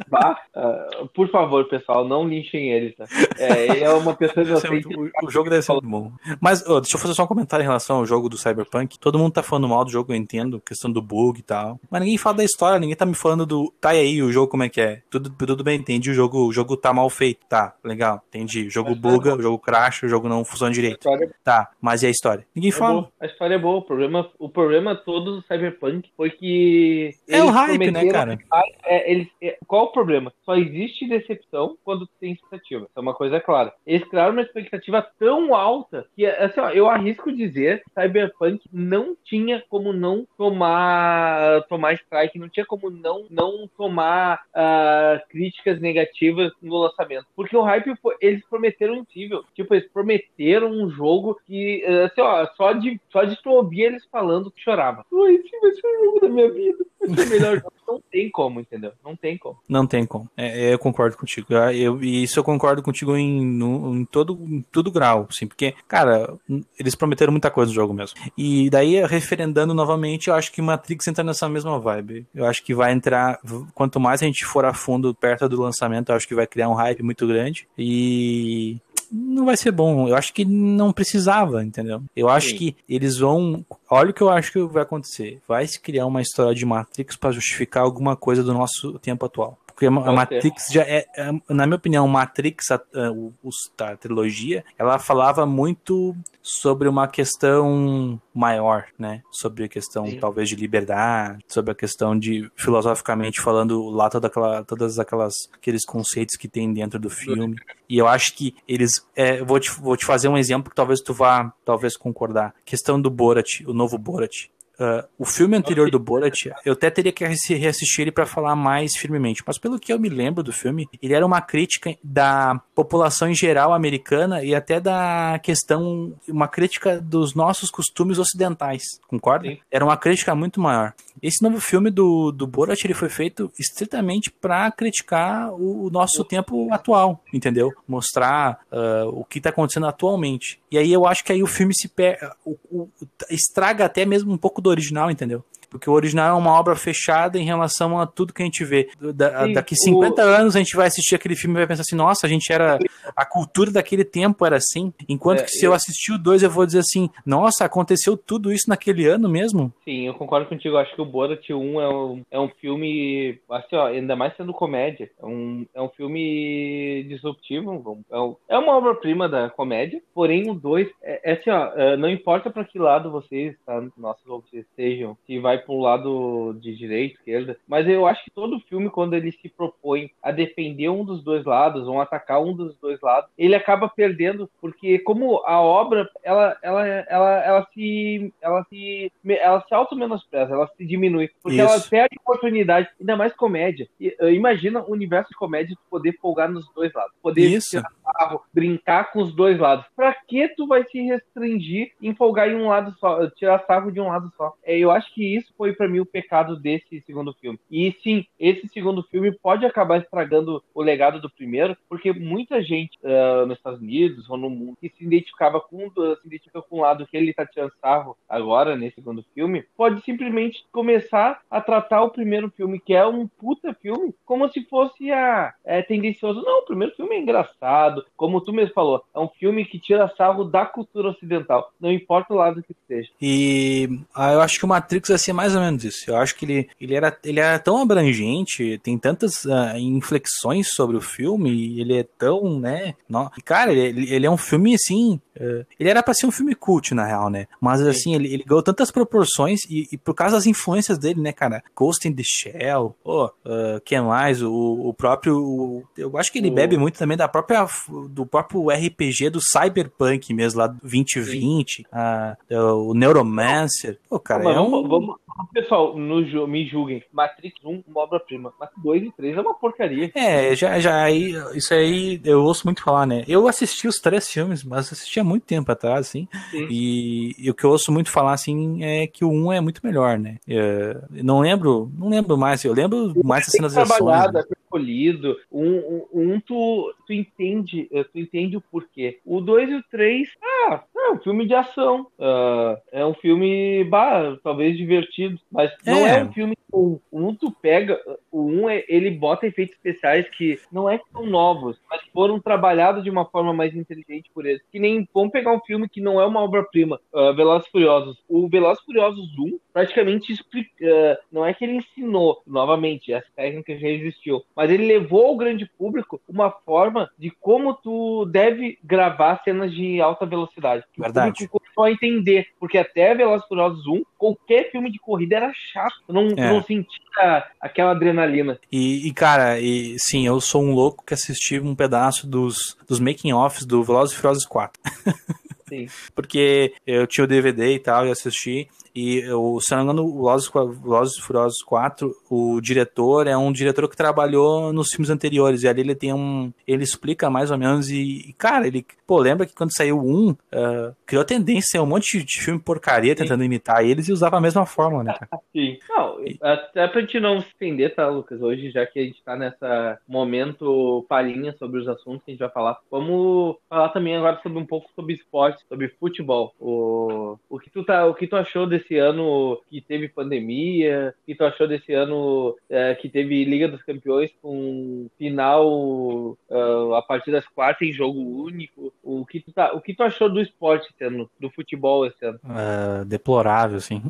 Bah, ah, por favor, pessoal, não linchem ele, tá? É, ele é uma pessoa Deve ser inocente. muito- o, o jogo deve ser muito bom. Mas, ô, deixa eu fazer só um comentário em relação ao jogo do Cyberpunk. Todo mundo tá falando mal do jogo, eu entendo, questão do bug e tal. Mas ninguém fala da história, ninguém tá me falando do. Tá aí, o jogo como é que é? Tudo, tudo bem, entendi. O jogo, o jogo tá mal feito. Tá, legal, entendi. O jogo buga, o jogo cracha, o jogo não funciona direito. história Tá, mas e a história? Ninguém é fala. boa. A história é boa. O problema, o problema todo do Cyberpunk foi que. É o hype, né, cara? Ah, é, eles, é, qual o problema? Só existe decepção quando tem expectativa. Isso é uma coisa clara. Eles criaram uma expectativa tão alta que, assim, ó, eu arrisco dizer que Cyberpunk não tinha como não tomar tomar strike, não tinha como não, não tomar ah, críticas negativas no lançamento. Porque o hype, eles prometeram incrível. Tipo, eles prometeram um jogo que, eh, assim, ó, só de, só de tu ouvir eles falando, tu chorava. Ui, esse vai ser o jogo da minha vida. Vai ser o melhor jogo. Não tem como, entendeu? Não tem como. Não tem como. É, é, eu concordo contigo. Eu, eu- e isso eu concordo contigo em, no- em todo, em todo grau, assim, porque, cara, eles prometeram muita coisa no jogo mesmo. E daí, referendando novamente, eu acho que Matrix entra nessa mesma vibe. Eu acho que vai entrar, quanto mais a gente for a fundo perto do lançamento, eu acho que vai criar um hype muito grande. E não vai ser bom. Eu acho que não precisava, entendeu? Eu acho Sim. que eles vão. Olha o que eu acho que vai acontecer. Vai se criar uma história de Matrix para justificar alguma coisa do nosso tempo atual. Porque a Pode Matrix já é, é, na minha opinião, Matrix, a, a, os- a trilogia, ela falava muito sobre uma questão maior, né? Sobre a questão Sim. talvez de liberdade, sobre a questão de filosoficamente falando lá toda aquela, todas aquelas aqueles conceitos que tem dentro do filme. E eu acho que eles, é, vou te, vou te fazer um exemplo que talvez tu vá talvez concordar. Questão do Borat, o novo Borat. Uh, o filme anterior do Borat, eu até teria que reassi- reassistir ele para falar mais firmemente, mas pelo que eu me lembro do filme, ele era uma crítica da população em geral americana e até da questão, uma crítica dos nossos costumes ocidentais, concorda? Sim. Era uma crítica muito maior. Esse novo filme do, do Borat ele foi feito estritamente para criticar o, o nosso tempo atual, entendeu? Mostrar uh, o que está acontecendo atualmente. E aí eu acho que aí o filme se per... o, o, estraga até mesmo um pouco do original, entendeu? Porque o original é uma obra fechada em relação a tudo que a gente vê. Da, Sim, daqui o- 50 anos a gente vai assistir aquele filme e vai pensar assim, nossa, a gente era. A cultura daquele tempo era assim. Enquanto É, que se eu eu- assistir o 2, eu vou dizer assim, nossa, aconteceu tudo isso naquele ano mesmo? Sim, eu concordo contigo. Acho que o Borat 1 é um, é um filme, assim, ó, ainda mais sendo comédia. É um, é um filme disruptivo. É, um- é uma obra-prima da comédia. Porém, o 2, é, é assim, ó, é, não importa para que lado vocês, tá, nossos ouvintes estejam, se vai para um lado de direita, esquerda, mas eu acho que todo filme, quando ele se propõe a defender um dos dois lados, ou atacar um dos dois lados, ele acaba perdendo, porque como a obra, ela, ela, ela, ela se, ela se, ela se auto-menospreza, ela se diminui, porque Isso. ela perde oportunidade, ainda mais comédia. E, eh, imagina o universo de comédia poder folgar nos dois lados, poder Isso. tirar sarro, brincar com os dois lados. Pra que tu vai se restringir em folgar em um lado só, tirar sarro de um lado só? É, eu acho que isso foi pra mim o pecado desse segundo filme. E sim, esse segundo filme pode acabar estragando o legado do primeiro, porque muita gente ah, nos Estados Unidos ou no mundo que se identificava com se identifica com o lado que ele tá tirando sarro agora nesse segundo filme, pode simplesmente começar a tratar o primeiro filme, que é um puta filme, como se fosse a é, tendencioso. Não, o primeiro filme é engraçado, como tu mesmo falou, é um filme que tira sarro da cultura ocidental, não importa o lado que seja. E ah, eu acho que o Matrix vai ser mais ou menos isso. Eu acho que ele, ele, era, ele era tão abrangente, tem tantas ah, inflexões sobre o filme, ele é tão, né? No... Cara, ele, ele é um filme assim. eh, ele era pra ser um filme cult, na real, né? Mas assim, ele, ele ganhou tantas proporções, e, e por causa das influências dele, né, cara? Ghost in the Shell, oh, uh, que mais? O, o próprio. o- eu acho que ele O- bebe muito também da própria. Do próprio RPG do Cyberpunk mesmo, lá do 2020. ah, o Neuromancer. Pô, cara, Mas é um. vamos, vamos- pessoal, no, me julguem. Matrix 1, uma obra-prima. Mas 2 e 3 é uma porcaria. É, já, já aí, isso aí eu ouço muito falar, né? Eu assisti os três filmes, mas assisti há muito tempo atrás, assim. Sim. E, e o que eu ouço muito falar, assim, é que o um é muito melhor, né? É, não lembro, não lembro mais, eu lembro mais das cenas de ações. trabalhada, né? Polido. Um, um, um tu, tu entende, eh, tu entende o porquê. O 2 e o 3, ah, é um filme de ação. Uh, é um filme, bah, talvez divertido, mas não é, É. um filme com um tu pega, o um é- ele bota efeitos especiais que não é que são novos, mas foram trabalhados de uma forma mais inteligente por eles. Que nem vamos pegar um filme que não é uma obra-prima, uh, Velozes e Furiosos. O Velozes e Furiosos 1 praticamente explica, uh, não é que ele ensinou novamente, essa técnica já existiu, mas ele levou ao grande público uma forma de como tu deve gravar cenas de alta velocidade. Que o Verdade. público começou a entender, porque até Velozes Furiosos 1, qualquer filme de corrida era chato, não, É. não sentia aquela adrenalina. E, e, cara, e, sim, eu sou um louco que assisti um pedaço dos, dos making-offs do Velozes e Furiosos 4. Sim. Porque eu tinha o DVD e tal, e assisti. E eu, se não me engano, o Velozes Velozes Furiosos 4, o diretor é um diretor que trabalhou nos filmes anteriores. E ali ele tem um. Ele explica mais ou menos. E, cara, ele. Pô, lembra que quando saiu o 1, ah, criou a tendência a um monte de, filme porcaria tentando imitar eles e usava a mesma fórmula, né, cara? Sim. Não, até pra gente não se estender, tá, Lucas? Hoje, já que a gente tá nessa momento palhinha sobre os assuntos que a gente vai falar, vamos falar também agora sobre um pouco sobre esporte, sobre futebol. O, o, que, tu tá, o que tu achou desse ano que teve pandemia? O que tu achou desse ano é, que teve Liga dos Campeões com final ah, a partir das quartas em jogo único? O que tu, tá, o que tu achou do esporte esse ano, do futebol esse ano? Ah, deplorável, assim.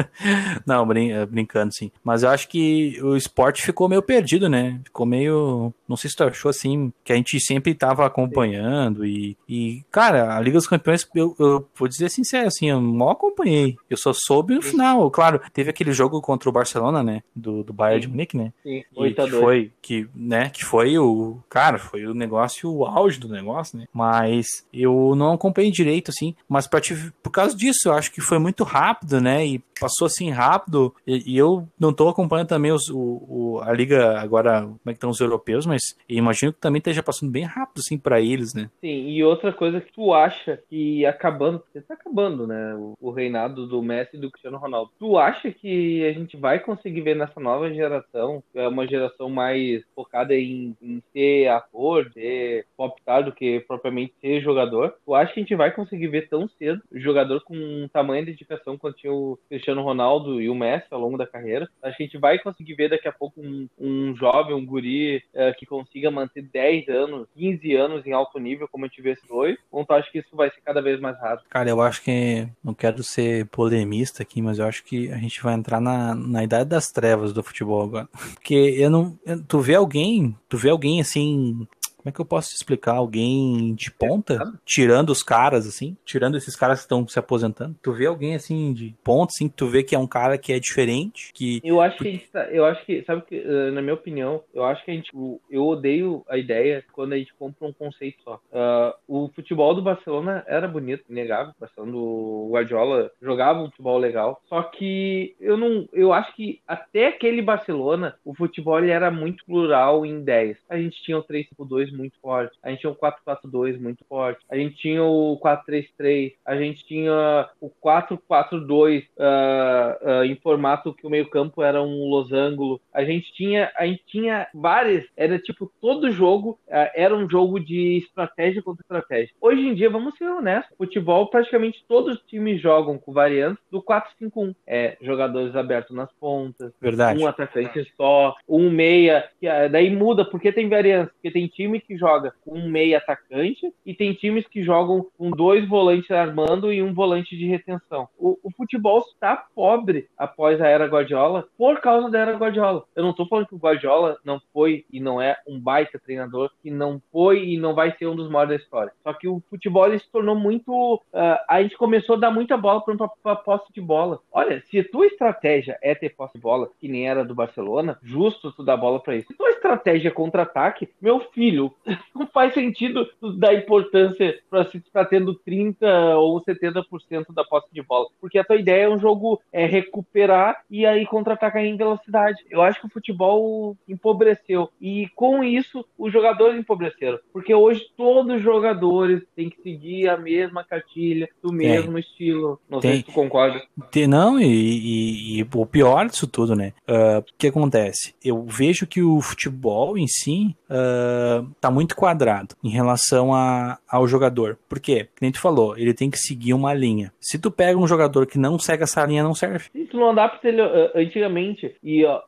Não, brin eh, brincando, sim. Mas eu acho que o esporte ficou meio perdido, né? Ficou meio. Não sei se tu achou assim, que a gente sempre tava acompanhando. E, e cara, a Liga dos Campeões, eu, eu vou dizer sincero, assim, eu mal acompanhei. Eu só soube no final. Claro, teve aquele jogo contra o Barcelona, né? Do, do Bayern de. Munique, né? Sim, E 8 a que 2. foi que, né, que foi o, cara, foi o negócio, o auge do negócio, né? Mas eu não acompanhei direito assim, mas pra te, por causa disso, eu acho que foi muito rápido, né? E passou assim rápido, e, e eu não tô acompanhando também os, o, o- a liga agora, como é que estão os europeus, mas imagino que também esteja passando bem rápido assim pra eles, né? Sim, e outra coisa que tu acha que acabando, porque tá acabando, né? O, o reinado do Messi e do Cristiano Ronaldo. Tu acha que a gente vai conseguir ver nessa nova geração, que é uma geração mais focada em, em ser ator, ser popstar do que propriamente ser jogador? Tu acha que a gente vai conseguir ver tão cedo jogador com tamanha dedicação quanto tinha o Cristiano Ronaldo e o Messi ao longo da carreira? Acho a gente vai conseguir ver daqui a pouco um, um jovem, um guri eh, que consiga manter 10 anos, 15 anos em alto nível, como a gente vê esse dois? Tu acha que isso vai ser cada vez mais raro? Cara, eu acho que não quero ser polemista aqui, mas eu acho que a gente vai entrar na, na idade das trevas do futebol agora. Porque eu não. eu- Tu vê alguém, tu vê alguém assim. Como é que eu posso te explicar? Alguém de ponta? Tirando os caras, assim? Tirando esses caras que estão se aposentando? Tu vê alguém assim de ponta, assim, que tu vê que é um cara que é diferente, que. Eu acho que a gente tá, eu acho que, sabe que, eh, na minha opinião, eu acho que a gente, eu odeio a ideia quando a gente compra um conceito só. Ah, o futebol do Barcelona era bonito, inegável. O Barcelona do Guardiola jogava um futebol legal. Só que eu não, eu acho que até aquele Barcelona, o futebol ele era muito plural em ideias. A gente tinha o 3-5-2 muito forte, a gente tinha o 4-4-2 muito forte, a gente tinha o 4-3-3, a gente tinha o 4-4-2 ah, ah, em formato que o meio-campo era um losango. A gente tinha, a gente tinha várias, era tipo todo jogo ah, era um jogo de estratégia contra estratégia. Hoje em dia, vamos ser honestos, futebol praticamente todos os times jogam com variantes do 4-5-1. É jogadores abertos nas pontas, Verdade. um atacante só, um meia, que, ah, daí muda porque tem variância, porque tem time que joga com um meia atacante e tem times que jogam com dois volantes armando e um volante de retenção. O, o futebol está pobre após a era Guardiola por causa da era Guardiola. Eu não tô falando que o Guardiola não foi e não é um baita treinador, que não foi e não vai ser um dos maiores da história. Só que o futebol se tornou muito. ah, a gente começou a dar muita bola para posse de bola. Olha, se tua estratégia é ter posse de bola, que nem era do Barcelona, justo tu dar bola para isso. Se tua estratégia é contra-ataque, meu filho, Não faz sentido dar importância para se estar tendo 30 ou 70% da posse de bola. Porque a tua ideia é um jogo é recuperar e aí contra-atacar em velocidade. Eu acho que o futebol empobreceu. E com isso, os jogadores empobreceram. Porque hoje todos os jogadores têm que seguir a mesma cartilha, do mesmo é. estilo. Não Tem. sei se tu concorda. Tem, não, e, e, e, o pior disso tudo, né? Uh, o que acontece? Eu vejo que o futebol em si uh, tá muito quadrado em relação a, ao jogador. Por quê? Como tu falou, ele tem que seguir uma linha. Se tu pega um jogador que não segue essa linha, não serve. Se tu não adapta ele uh, antigamente, e uh,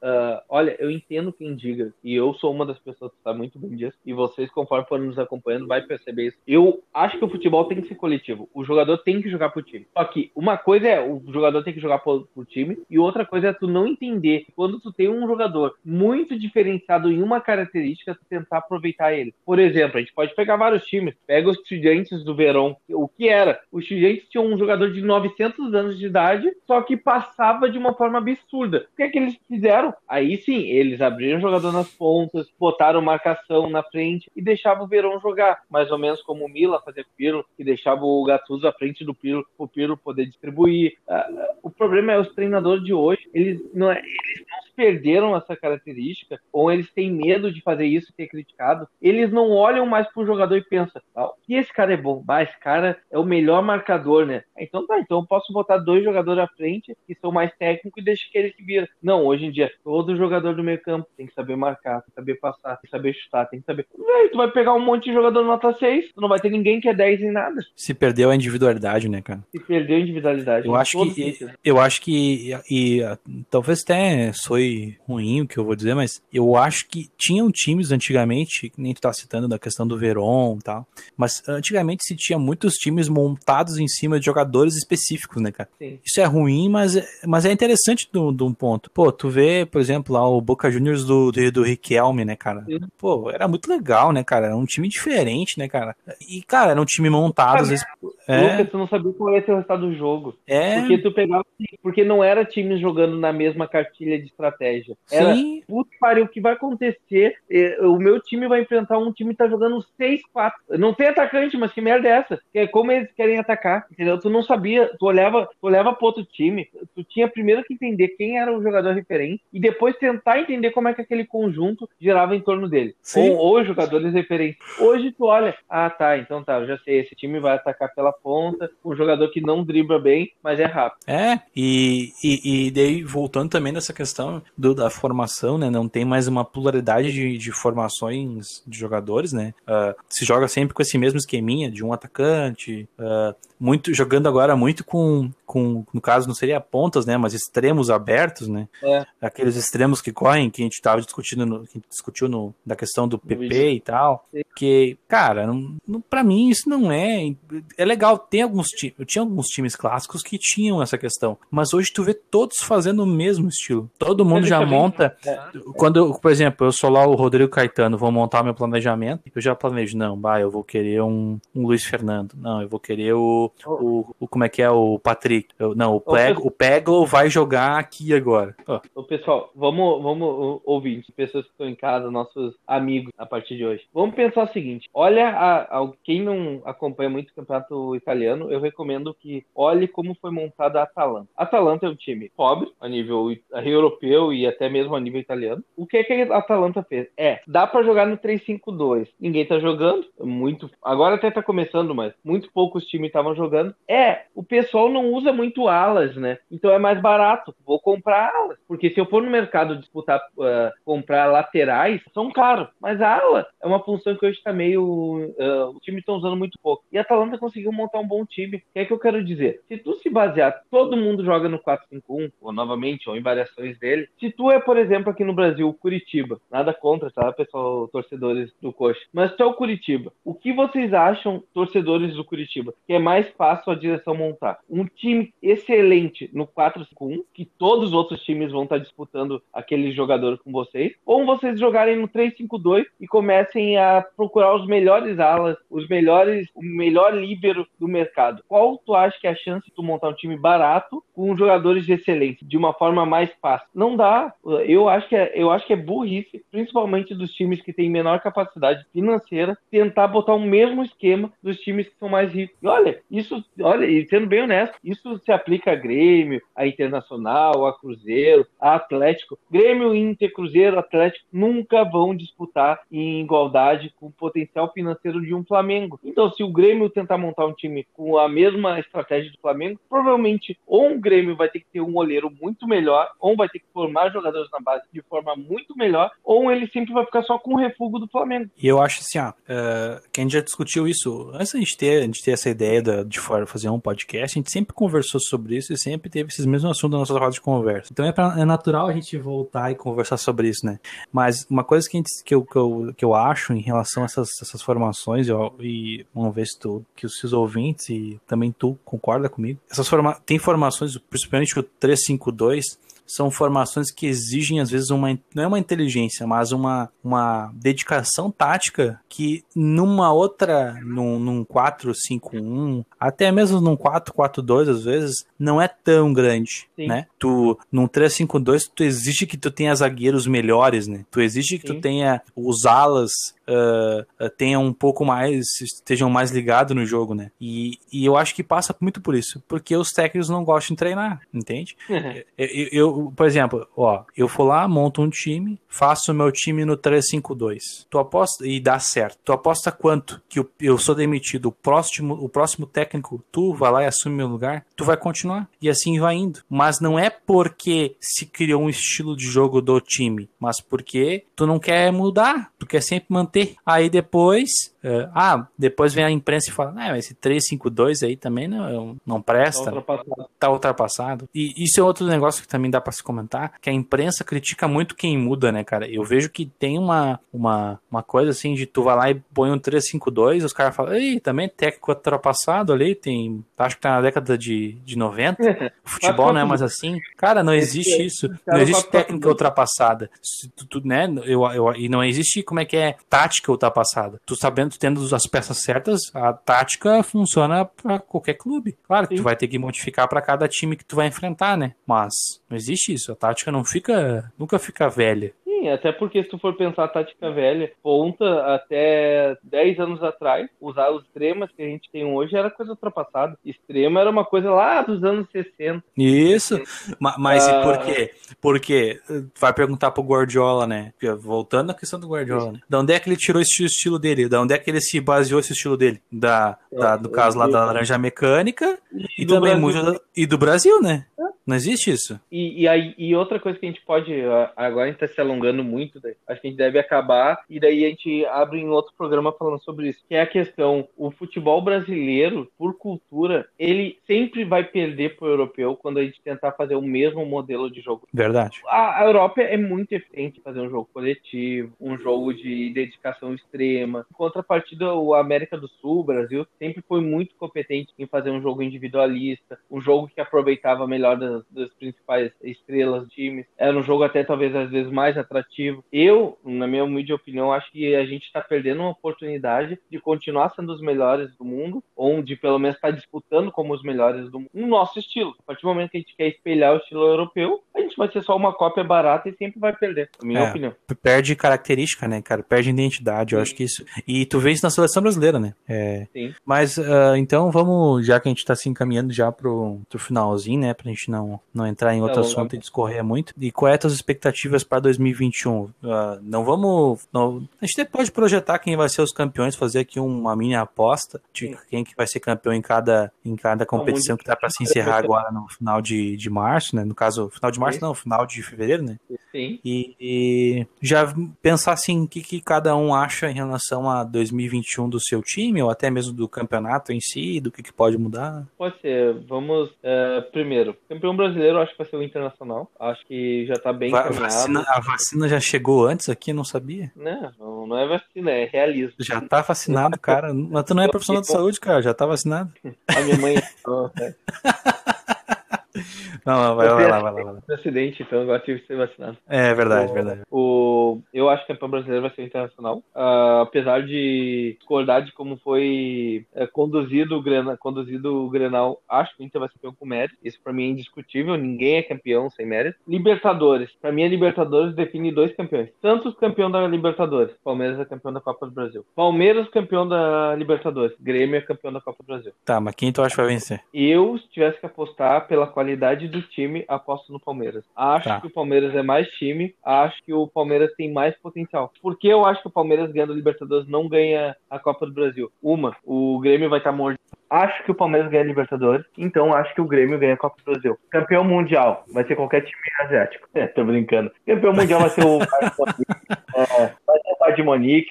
olha, eu entendo quem diga, e eu sou uma das pessoas que está muito bem disso, e vocês, conforme forem nos acompanhando, vai perceber isso. Eu acho que o futebol tem que ser coletivo. O jogador tem que jogar pro time. Só que uma coisa é o jogador tem que jogar pro, pro time, e outra coisa é tu não entender quando tu tem um jogador muito diferenciado em uma característica, tu tentar aproveitar ele. Por exemplo, a gente pode pegar vários times. Pega os estudantes do Verão. O que era? Os estudantes tinham um jogador de 900 anos de idade, só que passava de uma forma absurda. O que é que eles fizeram? Aí sim, eles abriram o jogador nas pontas, botaram marcação na frente e deixavam o Verão jogar. Mais ou menos como o Mila fazia com o Pirlo, que deixava o Gattuso à frente do Pirlo, o Pirlo poder distribuir. Uh, o problema é os treinadores de hoje, eles não, é, eles não perderam essa característica, ou eles têm medo de fazer isso e ser criticado, eles não olham mais pro jogador e pensam, ah, que esse cara é bom, ah, esse cara é o melhor marcador, né? Então tá, então eu posso botar dois jogadores à frente que são mais técnicos e deixa que ele se vira. Não, hoje em dia, todo jogador do meio campo tem que saber marcar, tem que saber passar, tem que saber chutar, tem que saber. Véio, tu vai pegar um monte de jogador nota 6, tu não vai ter ninguém que é 10 em nada. Se perdeu a individualidade, né, cara? Se perdeu a individualidade. Eu acho que, eu acho que, e, e talvez até soe ruim o que eu vou dizer, mas eu acho que tinham times antigamente, que nem tu tá citando da questão do Veron e tal, mas antigamente se tinha muitos times montados em cima de jogadores específicos, né, cara? Sim. Isso é ruim, mas, mas é interessante de um ponto. Pô, tu vê, por exemplo, lá o Boca Juniors do, do, do Riquelme, né, cara? Sim. Pô, era muito legal, né, cara? Era um time diferente, né, cara? E, cara, era um time montado, às vezes. É... Lucas, tu não sabia qual ia ser o resultado do jogo. É. Porque tu pegava. Porque não era times jogando na mesma cartilha de estratégia. Era, Sim. puta pariu, o que vai acontecer? É, o meu time vai enfrentar um time tá jogando 6-4. Não tem atacante, mas que merda é essa? Que é como eles querem atacar, entendeu? Tu não sabia, tu olhava, tu olhava pro outro time, tu tinha primeiro que entender quem era o jogador referente e depois tentar entender como é que aquele conjunto girava em torno dele. Sim. Ou, ou jogadores referentes. Hoje tu olha, ah tá, então tá, eu já sei, esse time vai atacar pela ponta, um jogador que não dribla bem, mas é rápido. É, e, e, e daí voltando também nessa questão do, da formação, né? Não tem mais uma pluralidade de, de formações de jogadores, né? Uh, se joga sempre com esse mesmo esqueminha de um atacante, uh, muito jogando agora muito com, com, no caso não seria pontas, né? Mas extremos abertos, né? É. Aqueles extremos que correm, que a gente estava discutindo, no, que discutiu no, da questão do PP e tal. Que, cara, não, não, pra mim isso não é. É legal, tem alguns times. Eu tinha alguns times clássicos que tinham essa questão. Mas hoje tu vê todos fazendo o mesmo estilo. Todo mundo já monta. É. Quando, por exemplo, eu sou lá o Rodrigo Caetano, vou montar meu planejamento, eu já planejo, não, bah, eu vou querer um, um Luiz Fernando. Não, eu vou querer o, o, o como é que é, o Patrick. Eu, não, o, Peg, o Peglo vai jogar aqui agora. Oh. Ô, pessoal, vamos, vamos ouvir, pessoas que estão em casa, nossos amigos a partir de hoje. Vamos pensar o seguinte: olha, a, a, quem não acompanha muito o campeonato italiano, eu recomendo que olhe como foi montada a Atalanta. A Atalanta é um time pobre, a nível europeu e até mesmo a nível italiano. O que é que a Atalanta fez? É, dá para jogar no 3-5-2. Ninguém tá jogando, muito. Agora até tá começando, mas muito poucos times estavam jogando. É, o pessoal não usa muito alas, né? Então é mais barato. Vou comprar alas. Porque se eu for no mercado disputar, uh, comprar laterais, são caros. Mas a ala é uma função que hoje está meio. Uh, o time está usando muito pouco. E a Atalanta conseguiu montar um bom time. O que é que eu quero dizer? Se tu se basear, todo mundo joga no 4-5-1, ou novamente, ou em variações dele. Se tu é, por exemplo, aqui no Brasil, Curitiba, nada contra, tá, pessoal, torcedores do Coxa, mas é o Curitiba. O que vocês acham, torcedores do Curitiba, que é mais fácil a direção montar? Um time excelente no 4-5-1, que todos os outros times vão estar disputando aquele jogador com vocês, ou vocês jogarem no 3-5-2 e comecem a procurar os melhores alas, os melhores, o melhor líbero do mercado. Qual tu acha que é a chance de tu montar um time barato com jogadores de excelência, de uma forma mais fácil? Não dá. Eu acho que é, eu acho que é burrice, principalmente dos times que têm menor capacidade financeira, tentar botar o mesmo esquema dos times que são mais ricos. E olha, isso, olha, e sendo bem honesto, isso se aplica a Grêmio, a Internacional, a Cruzeiro, a Atlético. Grêmio, Inter, Cruzeiro, Atlético nunca vão disputar em igualdade com o potencial financeiro de um Flamengo. Então, se o Grêmio tentar montar um time com a mesma estratégia do Flamengo, provavelmente ou um Grêmio vai ter que ter um olheiro muito melhor, ou vai ter que formar jogadores na base de forma muito melhor, ou ele sempre vai ficar só com o refúgio do Flamengo. E eu acho assim, ó, uh, que a gente já discutiu isso antes de ter, a gente ter essa ideia de, de fazer um podcast, a gente sempre conversou sobre isso e sempre teve esses mesmos assuntos na nossa roda de conversa. Então é, pra, é natural a gente voltar e conversar sobre isso, né? Mas uma coisa que, gente, que, eu, que, eu, que eu acho em relação a essas, essas formações, e vamos ver se tu, que os seus ouvintes e também tu concorda comigo, essas forma, tem formações, principalmente o 352, são formações que exigem, às vezes, uma, não é uma inteligência, mas uma, uma dedicação tática que numa outra, num, num 4-5-1, até mesmo num 4-4-2, às vezes, não é tão grande, Sim. né? Tu, num 3-5-2, tu exige que tu tenha zagueiros melhores, né? Tu exige que Sim. tu tenha os alas uh, tenham um pouco mais, estejam mais ligados no jogo, né? E, e eu acho que passa muito por isso, porque os técnicos não gostam de treinar, entende? Uhum. Eu, eu, por exemplo, ó, eu vou lá, monto um time, faço o meu time no 3-5-2. Tu aposta e dá certo. Tu aposta quanto que eu, eu sou demitido, o próximo, o próximo técnico, tu vai lá e assume meu lugar, tu vai continuar. E assim vai indo. Mas não é porque se criou um estilo de jogo do time, mas porque tu não quer mudar, tu quer sempre manter ter. Aí depois, uh, ah, depois vem a imprensa e fala, ah, esse 352 aí também não, não presta. Tá ultrapassado. Tá ultrapassado. E isso é outro negócio que também dá para se comentar, que a imprensa critica muito quem muda, né, cara? Eu vejo que tem uma, uma, uma coisa assim de tu vai lá e põe um 352, os caras falam, ei, também técnico ultrapassado ali, tem, acho que tá na década de, de 90. O futebol não é mais assim. Cara, não existe isso. Não existe técnica ultrapassada. Tu, tu, né, eu, eu, e não existe como é que é tática tática ultrapassada. Tu sabendo, tendo as peças certas, a tática funciona para qualquer clube. Claro que Sim. tu vai ter que modificar para cada time que tu vai enfrentar, né? Mas não existe isso. A tática não fica, nunca fica velha. Sim, até porque se tu for pensar a tática velha, ponta até 10 anos atrás, usar os extremas que a gente tem hoje era coisa ultrapassada. Extrema era uma coisa lá dos anos 60. Isso, mas, mas ah... e por quê? Porque vai perguntar pro Guardiola, né? Voltando à questão do Guardiola, né? De onde é que ele tirou esse estilo dele? De onde é que ele se baseou esse estilo dele? Da, da do caso lá da laranja mecânica e, e também Brasil. muito e do Brasil, né? Não existe isso. E, e, aí, e outra coisa que a gente pode. Agora a gente tá se alongando muito, né? acho que a gente deve acabar, e daí a gente abre em outro programa falando sobre isso. Que é a questão: o futebol brasileiro, por cultura, ele sempre vai perder pro europeu quando a gente tentar fazer o mesmo modelo de jogo. Verdade. A, a Europa é muito eficiente em fazer um jogo coletivo, um jogo de dedicação extrema. Em contrapartida, o América do Sul, o Brasil, sempre foi muito competente em fazer um jogo individualista, um jogo que aproveitava melhor das das, das principais estrelas do time. Era um jogo até talvez às vezes mais atrativo. Eu, na minha humilde opinião, acho que a gente está perdendo uma oportunidade de continuar sendo os melhores do mundo, ou de pelo menos estar tá disputando como os melhores do mundo, no nosso estilo. A partir do momento que a gente quer espelhar o estilo europeu, a gente vai ser só uma cópia barata e sempre vai perder, na minha é, opinião. Perde característica, né, cara? Perde identidade, Sim. eu acho que isso. E tu vê isso na seleção brasileira, né? É... Sim. Mas uh, então vamos, já que a gente está se encaminhando já pro, pro finalzinho, né, pra gente não não, não entrar em outro assunto e discorrer muito. E quais são as expectativas para 2021? Uh, não vamos. Não, a gente pode projetar quem vai ser os campeões, fazer aqui uma mini aposta de Sim. quem que vai ser campeão em cada, em cada competição que está para se encerrar agora no final de, de março, né? No caso, final de março Sim. não, final de fevereiro, né? Sim. E, e já pensar assim, o que, que cada um acha em relação a 2021 do seu time, ou até mesmo do campeonato em si, do que, que pode mudar? Pode ser. Vamos, uh, primeiro, campeão brasileiro acho que vai ser o Internacional. Acho que já tá bem Va vacina, A vacina já chegou antes aqui, não sabia? Não, não é vacina, é realismo. Já tá vacinado, cara. Mas tu não é profissional de saúde, cara, já tá vacinado. A minha mãe... Não, vai, lá, vai lá, vai lá. Acidente, então agora tive que ser vacinado. É verdade, verdade. O, eu acho que o campeão brasileiro vai ser internacional. Ah, apesar de discordar de como foi é, conduzido, o Grenal, conduzido o Grenal, acho que o Inter vai ser campeão com mérito. Isso pra mim é indiscutível. Ninguém é campeão sem mérito. Libertadores. Pra mim, a Libertadores define dois campeões. Santos, campeão da Libertadores. Palmeiras é campeão da Copa do Brasil. Palmeiras, campeão da Libertadores. Grêmio é campeão da Copa do Brasil. Tá, mas quem tu acha que vai vencer? Eu, se tivesse que apostar pela qualidade do time, aposto no Palmeiras. Acho Tá. que o Palmeiras é mais time, acho que o Palmeiras tem mais potencial. Por que eu acho que o Palmeiras ganhando a Libertadores não ganha a Copa do Brasil? Uma, o Grêmio vai estar morto. Acho que o Palmeiras ganha a Libertadores, então acho que o Grêmio ganha a Copa do Brasil. Campeão mundial vai ser qualquer time asiático. É, tô brincando. Campeão mundial vai ser o. É, vai ser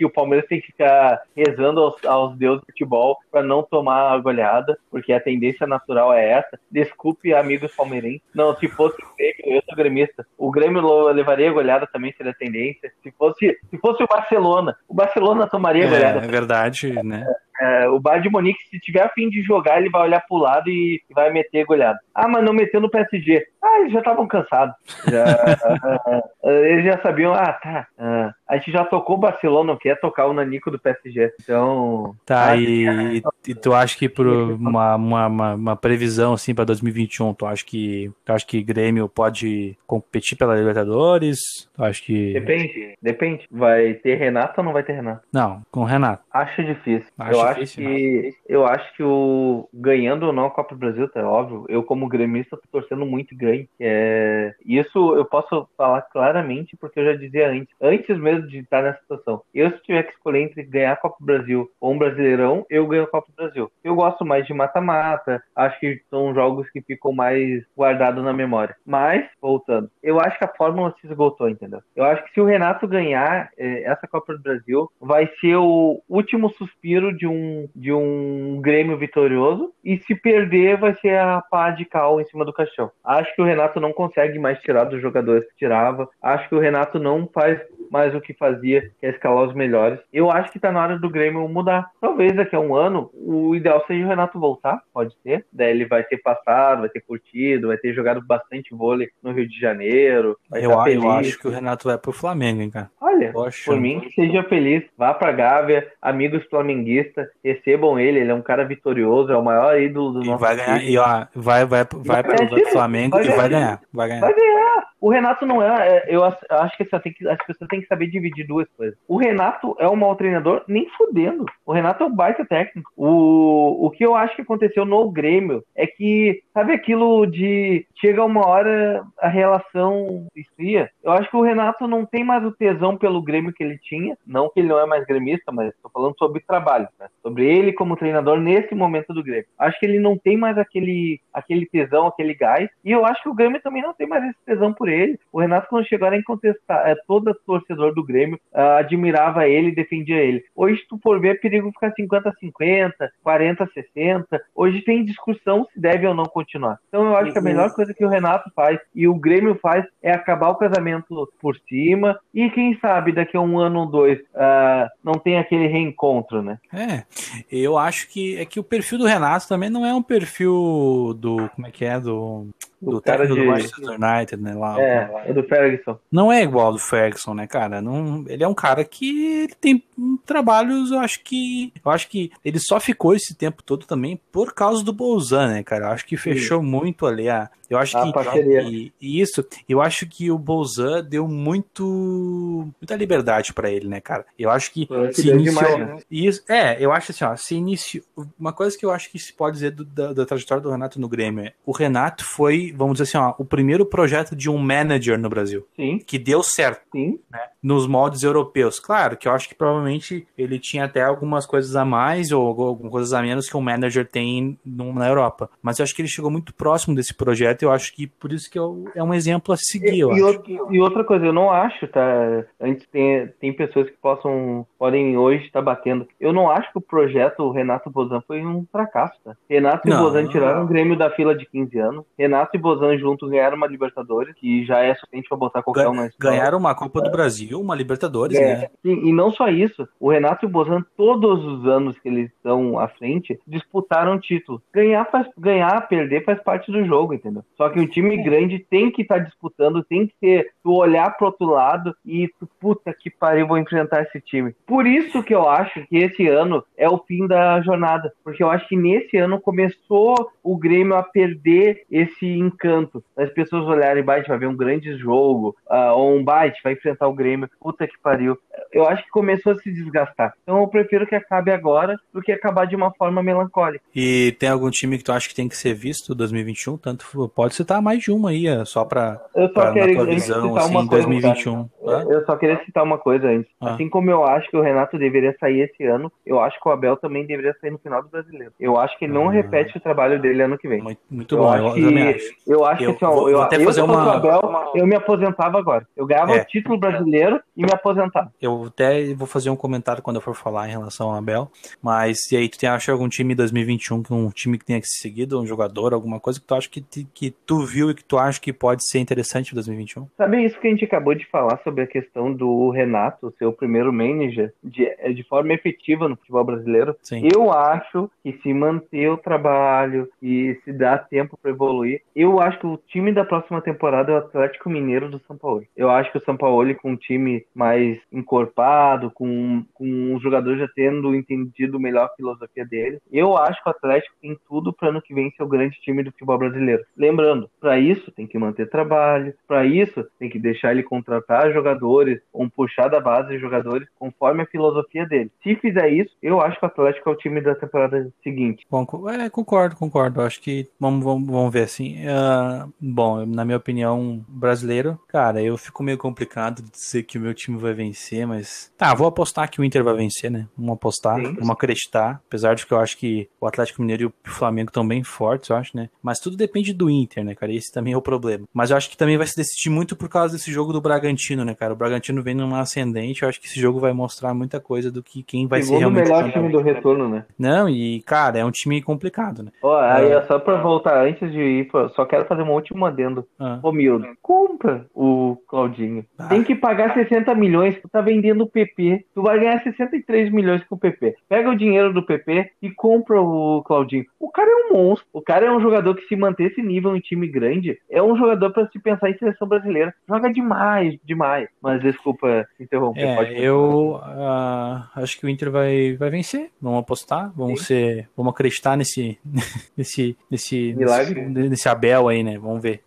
o Palmeiras tem que ficar rezando aos, aos deuses do futebol para não tomar a goleada, porque a tendência natural é essa. Desculpe, amigos palmeirenses. Não, se fosse o Grêmio, eu sou gremista. O Grêmio levaria a goleada também, seria a tendência. Se fosse, se fosse o Barcelona, o Barcelona tomaria a goleada. É, é verdade, né? É, o Bayern de Munique, se tiver a fim de jogar, ele vai olhar pro lado e vai meter goleada. Ah, mas não meteu no PSG. Ah, eles já estavam cansados. Já, ah, eles já sabiam, ah, tá. ah, a gente já tocou o Barcelona, não quer tocar o Nanico do PSG. Então. Tá, ah, e, e tu acha que por uma, uma, uma, uma previsão assim para 2021, tu acha que tu acha que Grêmio pode competir pela Libertadores? Tu acha que Depende, depende. Vai ter Renato ou não vai ter Renato? não, com Renato. Acho difícil. Acho eu acho difícil, que eu acho que o ganhando ou não a Copa do Brasil, tá óbvio. Eu como gremista tô torcendo muito É... Isso eu posso falar claramente porque eu já dizia antes, antes mesmo de estar nessa situação. Eu se tiver que escolher entre ganhar a Copa do Brasil ou um Brasileirão, eu ganho a Copa do Brasil. Eu gosto mais de mata-mata. Acho que são jogos que ficam mais guardados na memória. Mas voltando, eu acho que a fórmula se esgotou, entendeu? Eu acho que se o Renato ganhar eh, essa Copa do Brasil, vai ser o último suspiro de um, de um Grêmio vitorioso. E se perder, vai ser a pá de cal em cima do caixão. Acho que o Renato não consegue mais tirar dos jogadores que tirava. Acho que o Renato não faz mais o que fazia, que é escalar os melhores. Eu acho que tá na hora do Grêmio mudar. Talvez daqui a um ano o ideal seja o Renato voltar, pode ser. Daí ele vai ter passado, vai ter curtido, vai ter jogado bastante vôlei no Rio de Janeiro. Eu, feliz. eu acho que o Renato vai pro Flamengo, hein, cara. Olha, achando. por mim, que seja feliz. Vá pra Gávea, amigos flamenguistas, recebam ele. Ele é um cara vitorioso, é o maior ídolo do E nosso vai ganhar, time. e ó, vai, vai, vai, vai pro Flamengo e vai ganhar. Vai ganhar. Vai ganhar. O Renato não é. é, Eu acho que que, as pessoas têm que saber dividir duas coisas. O Renato é um mau treinador, nem fudendo. O Renato é um baita técnico. O, o que eu acho que aconteceu no Grêmio é que, sabe aquilo de chega uma hora a relação esfria? Eu acho que o Renato não tem mais o tesão pelo Grêmio que ele tinha. Não que ele não é mais gremista, mas estou falando sobre trabalho, né? sobre ele como treinador nesse momento do Grêmio. Acho que ele não tem mais aquele, aquele tesão, aquele gás. E eu acho que o Grêmio também não tem mais esse tesão por ele. O Renato, quando chegou, era incontestável. É, todo torcedor do Grêmio ah, admirava ele e defendia ele. Hoje, se tu for ver, é perigo ficar 50-50, 40-60. Hoje tem discussão se deve ou não continuar. Então eu acho que a melhor coisa que o Renato faz e o Grêmio faz é acabar o casamento por cima. E quem sabe daqui a um ano ou dois ah, não tem aquele reencontro, né? É, eu acho que é que o perfil do Renato também não é um perfil do. Como é que é? Do. O Do cara de- do Manchester United, né? Lá, É, é do Ferguson. Não é igual ao do Ferguson, né, cara? Não, ele é um cara que ele tem trabalhos, eu acho que. Eu acho que ele só ficou esse tempo todo também por causa do Bolzan, né, cara? Eu acho que fechou muito ali a. Eu acho A que. parceria. E, e isso, eu acho que o Bolzan deu muito. muita liberdade pra ele, né, cara? Eu acho que Eu se iniciou. demais, né? Isso, é, eu acho assim, ó, se iniciou. Uma coisa que eu acho que se pode dizer do- da, da trajetória do Renato no Grêmio é: o Renato foi, vamos dizer assim, ó, o primeiro projeto de um manager no Brasil, Sim, que deu certo sim. nos moldes europeus. Claro que eu acho que provavelmente ele tinha até algumas coisas a mais ou algumas coisas a menos que um manager tem no- na Europa. Mas eu acho que ele chegou muito próximo desse projeto e eu acho que por isso que eu- é um exemplo a seguir, E, acho. outro- e outra coisa, eu não acho, tá? Antes tem, tem pessoas que possam, podem hoje estar batendo. Eu não acho que o projeto Renato Bozan foi um fracasso, tá? Renato e Não, Bozan não. tiraram o Grêmio da fila de 15 anos. Renato e Bozan juntos ganharam uma Libertadores, que já é suficiente pra botar qualquer um na história. Ganharam uma Copa do Brasil, uma Libertadores, É, né? sim, e não só isso, o Renato e o Bozan, todos os anos que eles estão à frente, disputaram título. Ganhar, faz, ganhar, perder faz parte do jogo, entendeu? Só que um time grande tem que estar tá disputando, tem que ser tu olhar pro outro lado e tu, puta que pariu, vou enfrentar esse time. Por isso que eu acho que esse ano é o fim da jornada, porque eu acho que nesse ano começou o Grêmio a perder esse encanto. As pessoas olharem, vai, vai ver um grande jogo, uh, ou um bite, vai enfrentar o Grêmio, puta que pariu. Eu acho que começou a se desgastar. Então eu prefiro que acabe agora do que acabar de uma forma melancólica. E tem algum time que tu acha que tem que ser visto 2021? Tanto pode citar mais de uma aí, é só pra, eu só pra queria, tua visão, assim, uma coisa, 2021. Tá? Eu só queria citar uma coisa antes. Ah. Assim como eu acho que o Renato deveria sair esse ano, eu acho que o Abel também deveria sair no final do brasileiro. Eu acho que ele não ah. repete o trabalho dele ano que vem. Muito, muito bom, eu, que, eu, acho. Eu eu, que assim, vou, eu, até eu, fazer uma... Abel, eu me aposentava agora. Eu ganhava é. o título brasileiro e me aposentava. Eu até vou fazer um comentário quando eu for falar em relação ao Abel. Mas e aí, tu tem, acha algum time em 2021 que um time que tenha que ser seguido, um jogador, alguma coisa que tu acha que, que tu viu e que tu acha que pode ser interessante em 2021? Sabe isso que a gente acabou de falar sobre a questão do Renato ser o primeiro manager de, de forma efetiva no futebol brasileiro? Sim. Eu acho que se manter o trabalho e se dar tempo para evoluir, eu acho que o time da próxima temporada é o Atlético Mineiro do São Paulo. Eu acho que o São Paulo com um time mais encorpado, com, com os jogadores já tendo entendido melhor a filosofia dele, eu acho que o Atlético tem tudo para ano que vem ser o grande time do futebol brasileiro. Lembrando, para isso tem que manter trabalho, para isso tem que deixar ele contratar jogadores, ou puxar da base jogadores conforme a filosofia dele. Se fizer isso, eu acho que o Atlético é o time da temporada seguinte. Bom, é, concordo, concordo. Acho que vamos, vamos, vamos ver assim. Uh, bom, na minha opinião, brasileiro, cara, eu fico meio complicado de dizer que o meu time vai vencer, mas tá, vou apostar que o Inter vai vencer, né? Vamos apostar, Sim. vamos acreditar, apesar de que eu acho que o Atlético Mineiro e o Flamengo estão bem fortes, eu acho, né? Mas tudo depende do Inter, né, cara? Esse também é o problema. Mas eu acho que também vai se decidir muito por causa desse jogo do Bragantino, né, cara? O Bragantino vem numa ascendente, eu acho que esse jogo vai mostrar muita coisa do que quem vai ser realmente. o melhor time do retorno, né? Não, e, cara, é um time complicado, né? Ó, aí é só pra voltar, antes de ir, só quero fazer um último adendo. Ah. Ô, Mildo, compra o Claudinho. Ah. Tem que pagar 60 milhões, tu tá vendendo o PP. Tu vai ganhar 63 milhões com o PP. Pega o dinheiro do PP e compra o Claudinho. O cara é um monstro. O cara é um jogador que se manter esse nível em time grande, é um jogador para se pensar em seleção brasileira. Joga demais, demais. Mas desculpa interromper. É, eu uh, acho que o Inter vai, vai vencer. Vamos apostar, vamos Sim. ser, vamos acreditar nesse nesse nesse milagre, nesse, nesse Abel aí, né? Vamos ver.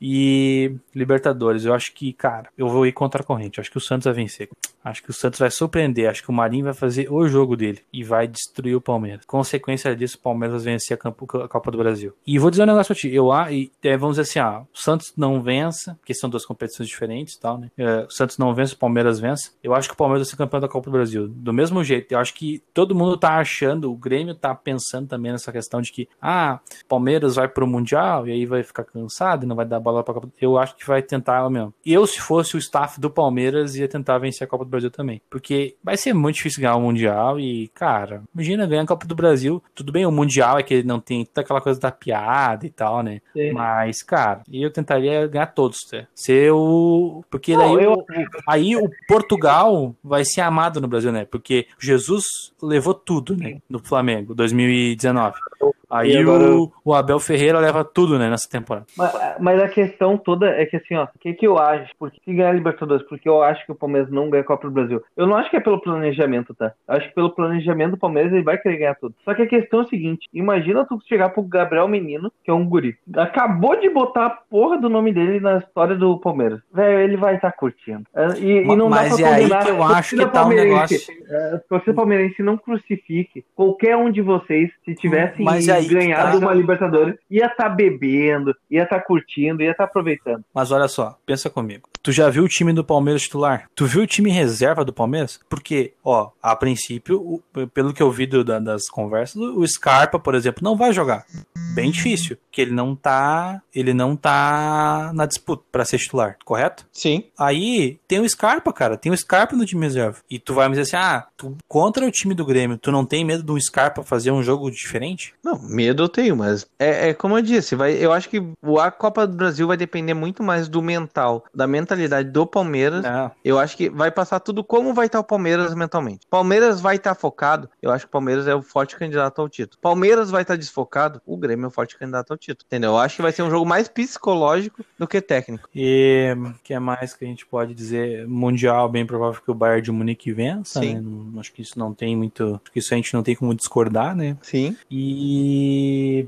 E Libertadores, eu acho que, cara, eu vou ir contra a corrente. Eu acho que o Santos vai vencer. Acho que o Santos vai surpreender. Acho que o Marinho vai fazer o jogo dele e vai destruir o Palmeiras. Consequência disso, o Palmeiras vai vencer a, Copa do Brasil. E vou dizer um negócio pra ti. Eu, e, é, vamos dizer assim, ah, o Santos não vença, porque são duas competições diferentes e tal, né? É, o Santos não vence, o Palmeiras vence. Eu acho que o Palmeiras vai ser campeão da Copa do Brasil. Do mesmo jeito, eu acho que todo mundo tá achando, o Grêmio tá pensando também nessa questão de que, ah, Palmeiras vai pro Mundial e aí vai ficar cansado e não vai dar bola pra Copa. Eu acho que vai tentar mesmo. Eu, se fosse o staff do Palmeiras, ia tentar vencer a Copa do Brasil também. Porque vai ser muito difícil ganhar o Mundial e, cara, imagina ganhar a Copa do Brasil. Tudo bem, o Mundial é que ele não tem toda aquela coisa da piada e tal, né? Sim. Mas, cara, eu tentaria ganhar todos, né? Ser o. Porque daí não, eu... o... aí o Portugal vai ser amado no Brasil, né? Porque Jesus levou tudo, né? Do Flamengo, 2019. Aí agora... o, o, Abel Ferreira leva tudo, né, nessa temporada. Mas, mas, a questão toda é que assim, ó, o que, que eu acho? Por que ganhar a Libertadores? Porque eu acho que o Palmeiras não ganha a Copa do Brasil. Eu não acho que é pelo planejamento, tá? Eu acho que pelo planejamento do Palmeiras ele vai querer ganhar tudo. Só que a questão é o seguinte: imagina tu chegar pro Gabriel Menino, que é um guri. Acabou de botar a porra do nome dele na história do Palmeiras. Velho, ele vai estar tá curtindo. É, e, e não mas dá pra é aí que eu acho que tá um negócio. É, você palmeirense não crucifique qualquer um de vocês se tivesse ganhado tá. uma Libertadores, ia estar tá bebendo, ia estar tá curtindo, ia estar tá aproveitando. Mas olha só, pensa comigo. Tu já viu o time do Palmeiras titular? Tu viu o time reserva do Palmeiras? Porque, ó, a princípio, o, pelo que eu vi do, da, das conversas, o Scarpa, por exemplo, não vai jogar. bem difícil, que ele não tá, ele não tá na disputa pra ser titular, correto? Sim. Aí tem o Scarpa, cara, tem o Scarpa no time reserva. E tu vai me dizer assim: "Ah, tu contra o time do Grêmio, tu não tem medo do Scarpa fazer um jogo diferente?" Não, medo eu tenho, mas é, é como eu disse, vai, eu acho que a Copa do Brasil vai depender muito mais do mental, da mentalidade do Palmeiras. Não. Eu acho que vai passar tudo como vai estar o Palmeiras mentalmente. Palmeiras vai estar focado, eu acho que o Palmeiras é o forte candidato ao título. Palmeiras vai estar desfocado, o Grêmio é o forte candidato ao título. Entendeu? Eu acho que vai ser um jogo mais psicológico do que técnico. E o que é mais que a gente pode dizer? Mundial, bem provável que o Bayern de Munique vença, Sim. né? Acho que isso não tem muito. Acho que isso a gente não tem como discordar, né? Sim. E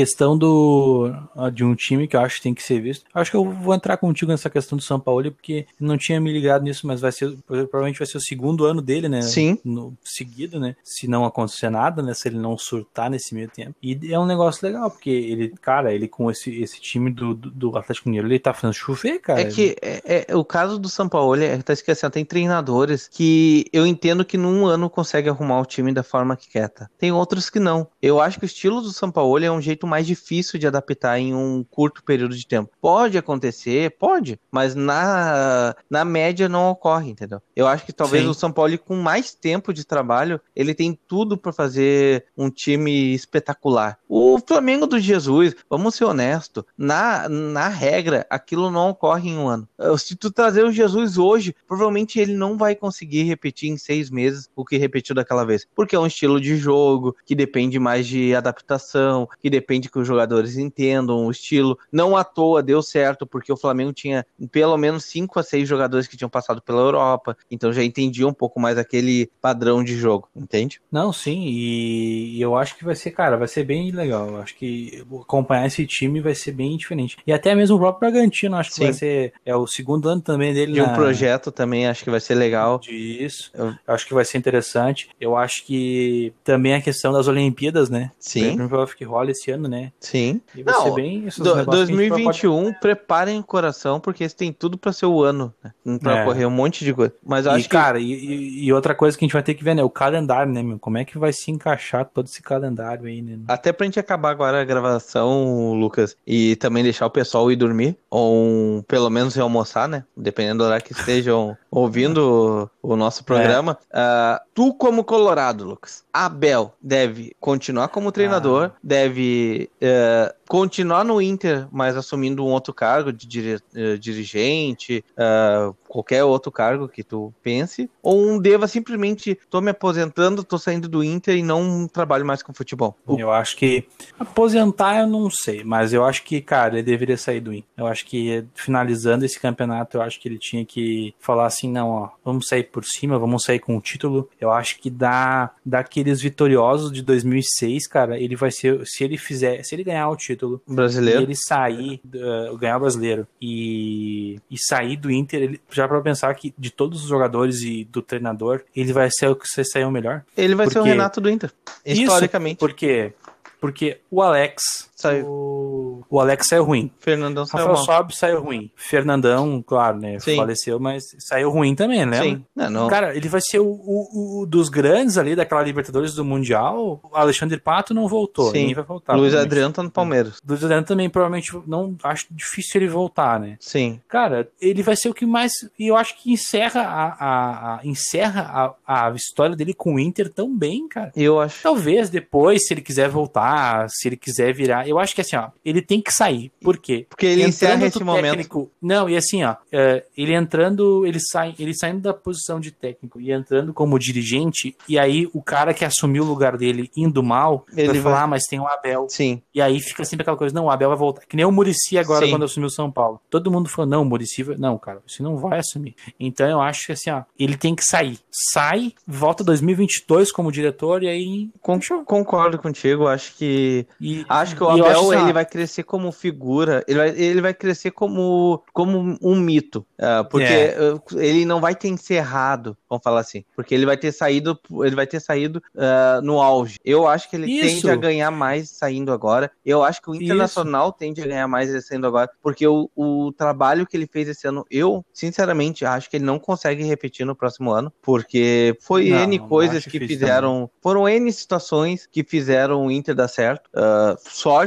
questão do de um time que eu acho que tem que ser visto. Acho que eu vou entrar contigo nessa questão do São Paulo porque não tinha me ligado nisso, mas vai ser provavelmente vai ser o segundo ano dele, né? Sim. No seguido, né? Se não acontecer nada, né? Se ele não surtar nesse meio tempo. E é um negócio legal porque ele, cara, ele com esse, esse time do, do, do Atlético Mineiro, ele tá fazendo chover, cara. É que é, é- o caso do São Paulo é, tá esquecendo, tem treinadores que eu entendo que num ano consegue arrumar o time da forma que quer, tá? Tem outros que não. Eu acho que o estilo do São Paulo é um jeito mais difícil de adaptar em um curto período de tempo. Pode acontecer, pode, mas na, na média não ocorre, entendeu? Eu acho que talvez Sim. o São Paulo com mais tempo de trabalho, ele tem tudo pra fazer um time espetacular. O Flamengo do Jesus, vamos ser honestos, na, na regra, aquilo não ocorre em um ano. Se tu trazer o Jesus hoje, provavelmente ele não vai conseguir repetir em seis meses o que repetiu daquela vez. Porque é um estilo de jogo que depende mais de adaptação, que depende que os jogadores entendam o estilo. Não à toa deu certo, porque o Flamengo tinha pelo menos cinco a seis jogadores que tinham passado pela Europa, então já entendia um pouco mais aquele padrão de jogo, entende? Não, sim, e eu acho que vai ser, cara, vai ser bem legal. Eu acho que acompanhar esse time vai ser bem diferente. E até mesmo o próprio Bragantino, acho que Sim. vai ser. É o segundo ano também dele De um na- projeto também acho que vai ser legal. Disso. Eu- acho que vai ser interessante. Eu acho que também a questão das Olimpíadas, né? Sim. Que rola esse ano, né? E vai Não, ser bem. esses Do- negócios que a gente pode- 2021, preparem o coração, porque esse tem tudo pra ser o ano, né? Pra É. ocorrer um monte de coisa. Mas eu E, acho que cara, e, e- outra coisa que a gente vai ter que ver, né? O calendário, né, meu? Como é que vai se encaixar todo esse calendário aí, né? Até pra gente acabar agora a gravação, Lucas, e também deixar o pessoal ir dormir, ou pelo menos ir almoçar, né? Dependendo do horário que estejam ouvindo o, o nosso programa. Ah, tu, como Colorado, Lucas, Abel deve continuar como treinador, deve eh, continuar no Inter, mas assumindo um outro cargo de dire- eh, dirigente, ah, qualquer outro cargo que tu pense, ou um deva simplesmente tô me aposentando, tô saindo do Inter e não trabalho mais com futebol. Eu acho que aposentar eu não sei, mas eu acho que, cara, ele deveria sair do Inter. Eu acho que finalizando esse campeonato, eu acho que ele tinha que falar assim, não, ó, vamos sair por cima, vamos sair com o título. Eu acho que da daqueles vitoriosos de 2006, cara, ele vai ser, se ele fizer, se ele ganhar o título, brasileiro. ele sair, uh, ganhar o brasileiro e, e sair do Inter, ele, já pra pensar que de todos os jogadores e do treinador, ele vai ser o que você saiu melhor. Ele vai ser o Porque- Renato do Inter. Historicamente. Por quê? Porque o Alex. Saiu. O, o Alex saiu ruim. Fernandão saiu Rafael mal. Sobe saiu ruim. Fernandão, claro, né? Sim. Faleceu, mas saiu ruim também, né? Sim. Não, não. Cara, ele vai ser o, o- o dos grandes ali, daquela Libertadores do Mundial. O Alexandre Pato não voltou. Sim. Vai voltar. Luiz. Adriano tá no Palmeiras. Luiz Adriano também, provavelmente, não acho difícil ele voltar, né? Sim. Cara, ele vai ser o que mais. E eu acho que encerra a, a- a- encerra a, a história dele com o Inter tão bem, cara. Eu acho. Talvez depois, se ele quiser voltar, se ele quiser virar. Eu acho que assim, ó, ele tem que sair. Por quê? Porque ele encerra esse do momento. técnico- Não, e assim, ó, é, ele entrando, ele sai, ele saindo da posição de técnico e entrando como dirigente, e aí o cara que assumiu o lugar dele indo mal, Ele vai vai- falar, ah, mas tem o Abel. Sim. E aí fica sempre aquela coisa, não, o Abel vai voltar. Que nem o Murici agora Sim. quando assumiu o São Paulo. Todo mundo falou, não, o Murici vai... Não, cara, você não vai assumir. Então eu acho que assim, ó, ele tem que sair. Sai, volta 2022 como diretor e aí... Con- concordo contigo. Acho que. E, Acho que o eu Abel acho assim, ele vai crescer como figura, ele vai, ele vai crescer como, como um mito. Uh, porque é. ele não vai ter encerrado, vamos falar assim. Porque ele vai ter saído, ele vai ter saído uh, no auge. Eu acho que ele Isso. tende a ganhar mais saindo agora. Eu acho que o Internacional Isso. tende a ganhar mais saindo agora. Porque o, o trabalho que ele fez esse ano, eu, sinceramente, acho que ele não consegue repetir no próximo ano. Porque foi não, N coisas que fizeram. Foram N situações que fizeram o Inter dar certo. Uh,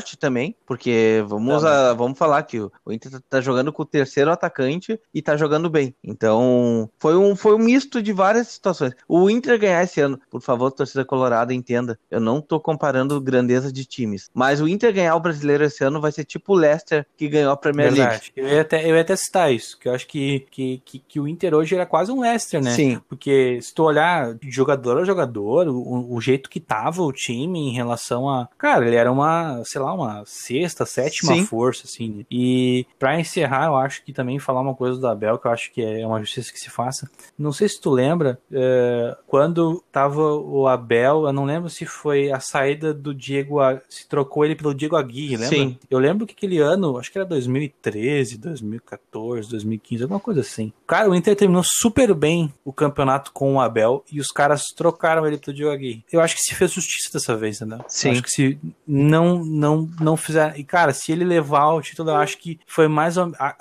sorte também, porque vamos, a, vamos falar que o, o Inter tá jogando com o terceiro atacante e tá jogando bem. Então, foi um, foi um misto de várias situações. O Inter ganhar esse ano, por favor, torcida colorada, entenda. Eu não tô comparando grandeza de times. Mas o Inter ganhar o brasileiro esse ano vai ser tipo o Leicester que ganhou a Premier Verdade. League. Eu ia, até, eu ia até citar isso, que eu acho que, que, que, que o Inter hoje era quase um Leicester, né? Sim. Porque se tu olhar jogador a jogador, o, o jeito que tava o time em relação a. Cara, ele era uma, sei lá, uma sexta, sétima Sim. força, assim. E para encerrar, eu acho que também falar uma coisa do Abel, que eu acho que é uma justiça que se faça. Não sei se tu lembra, é, quando tava o Abel, eu não lembro se foi a saída do Diego, se trocou ele pelo Diego Aguirre, lembra? Sim. Eu lembro que aquele ano, acho que era 2013, 2014, 2015, alguma coisa assim. Cara, o Inter terminou super bem o campeonato com o Abel e os caras trocaram ele pelo Diego Aguirre. Eu acho que se fez justiça dessa vez, né? Sim. Eu acho que se não, não, não fizer. E, cara, se ele levar o título, eu acho que foi mais.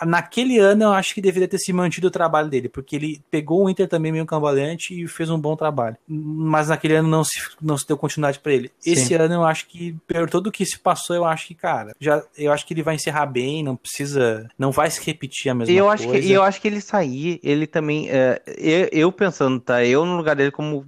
Naquele ano, eu acho que deveria ter se mantido o trabalho dele, porque ele pegou o Inter também meio cambaleante e fez um bom trabalho. Mas naquele ano não se, não se deu continuidade para ele. Sim. Esse ano, eu acho que, por todo o que se passou, eu acho que, cara, já, eu acho que ele vai encerrar bem, não precisa. Não vai se repetir a mesma eu coisa. Acho que, eu acho que ele sair, ele também. É, eu, eu, pensando, tá? Eu no lugar dele como,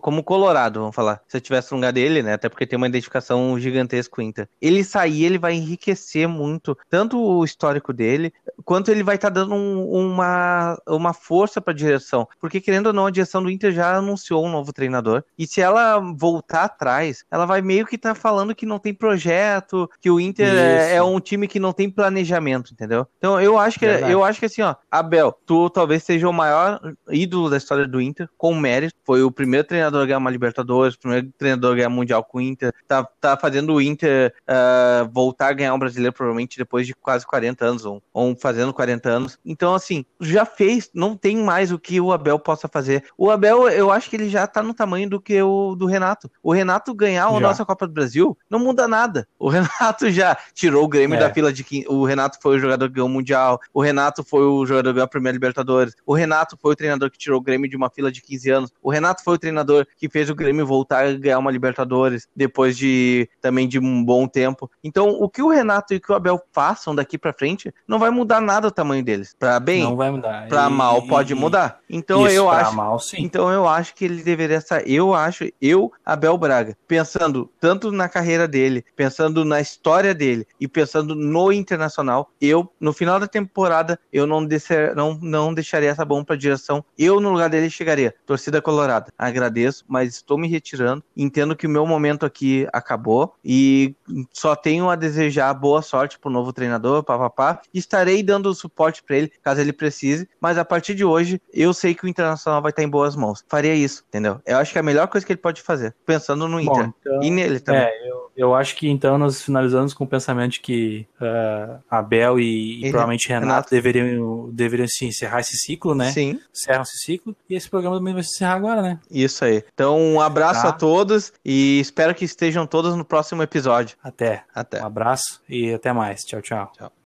como Colorado, vamos falar. Se eu tivesse no lugar dele, né? Até porque tem uma identificação gigantesca com o Inter. Ele sair, ele vai enriquecer muito, tanto o histórico dele, quanto ele vai estar tá dando um, uma, uma força para a direção. Porque, querendo ou não, a direção do Inter já anunciou um novo treinador. E se ela voltar atrás, ela vai meio que estar tá falando que não tem projeto, que o Inter é, é, um time que não tem planejamento, entendeu? Então eu acho que eu acho que assim, ó, Abel, tu talvez seja o maior ídolo da história do Inter, com mérito. Foi o primeiro treinador a ganhar uma Libertadores, o primeiro treinador a ganhar Mundial com o Inter. Tá, tá fazendo o Inter uh, voltar a ganhar um brasileiro, provavelmente depois de quase 40 anos, ou, ou fazendo 40 anos. Então, assim, já fez, não tem mais o que o Abel possa fazer. O Abel, eu acho que ele já tá no tamanho do que o do Renato. O Renato ganhar a nossa Copa do Brasil não muda nada. O Renato já tirou o Grêmio é. da fila de 15. O Renato foi o jogador que ganhou o Mundial. O Renato foi o jogador que ganhou a Primeira Libertadores. O Renato foi o treinador que tirou o Grêmio de uma fila de 15 anos. O Renato foi o treinador que fez o Grêmio voltar a ganhar uma Libertadores depois de também de um bom tempo. Então, o que o Renato e o que o Abel façam daqui para frente não vai mudar nada o tamanho deles. Para bem, não vai mudar. Para mal pode mudar. Então Isso, eu acho. Mal, sim. Então eu acho que ele deveria estar. Eu acho, eu, Abel Braga, pensando tanto na carreira dele, pensando na história dele e pensando no internacional, eu no final da temporada eu não, descer, não, não deixaria essa bomba para direção. Eu no lugar dele chegaria. Torcida Colorada, agradeço, mas estou me retirando. Entendo que o meu momento aqui acabou e só tenho a desejar boa sorte pro novo treinador, papapá. Estarei dando suporte para ele caso ele precise, mas a partir de hoje eu sei que o Internacional vai estar em boas mãos. Faria isso, entendeu? Eu acho que é a melhor coisa que ele pode fazer, pensando no Inter Bom, então, e nele também. É, eu, eu acho que então nós finalizamos com o pensamento de que uh, Abel e, e provavelmente Renato, Renato, deveriam, deveriam se encerrar esse ciclo, né? Sim. Encerram esse ciclo e esse programa também vai se encerrar agora, né? Isso aí. Então, um abraço tá. a todos e espero que estejam todos no próximo episódio. Até. Até. Um abraço e até mais. Tchau, tchau. Tchau.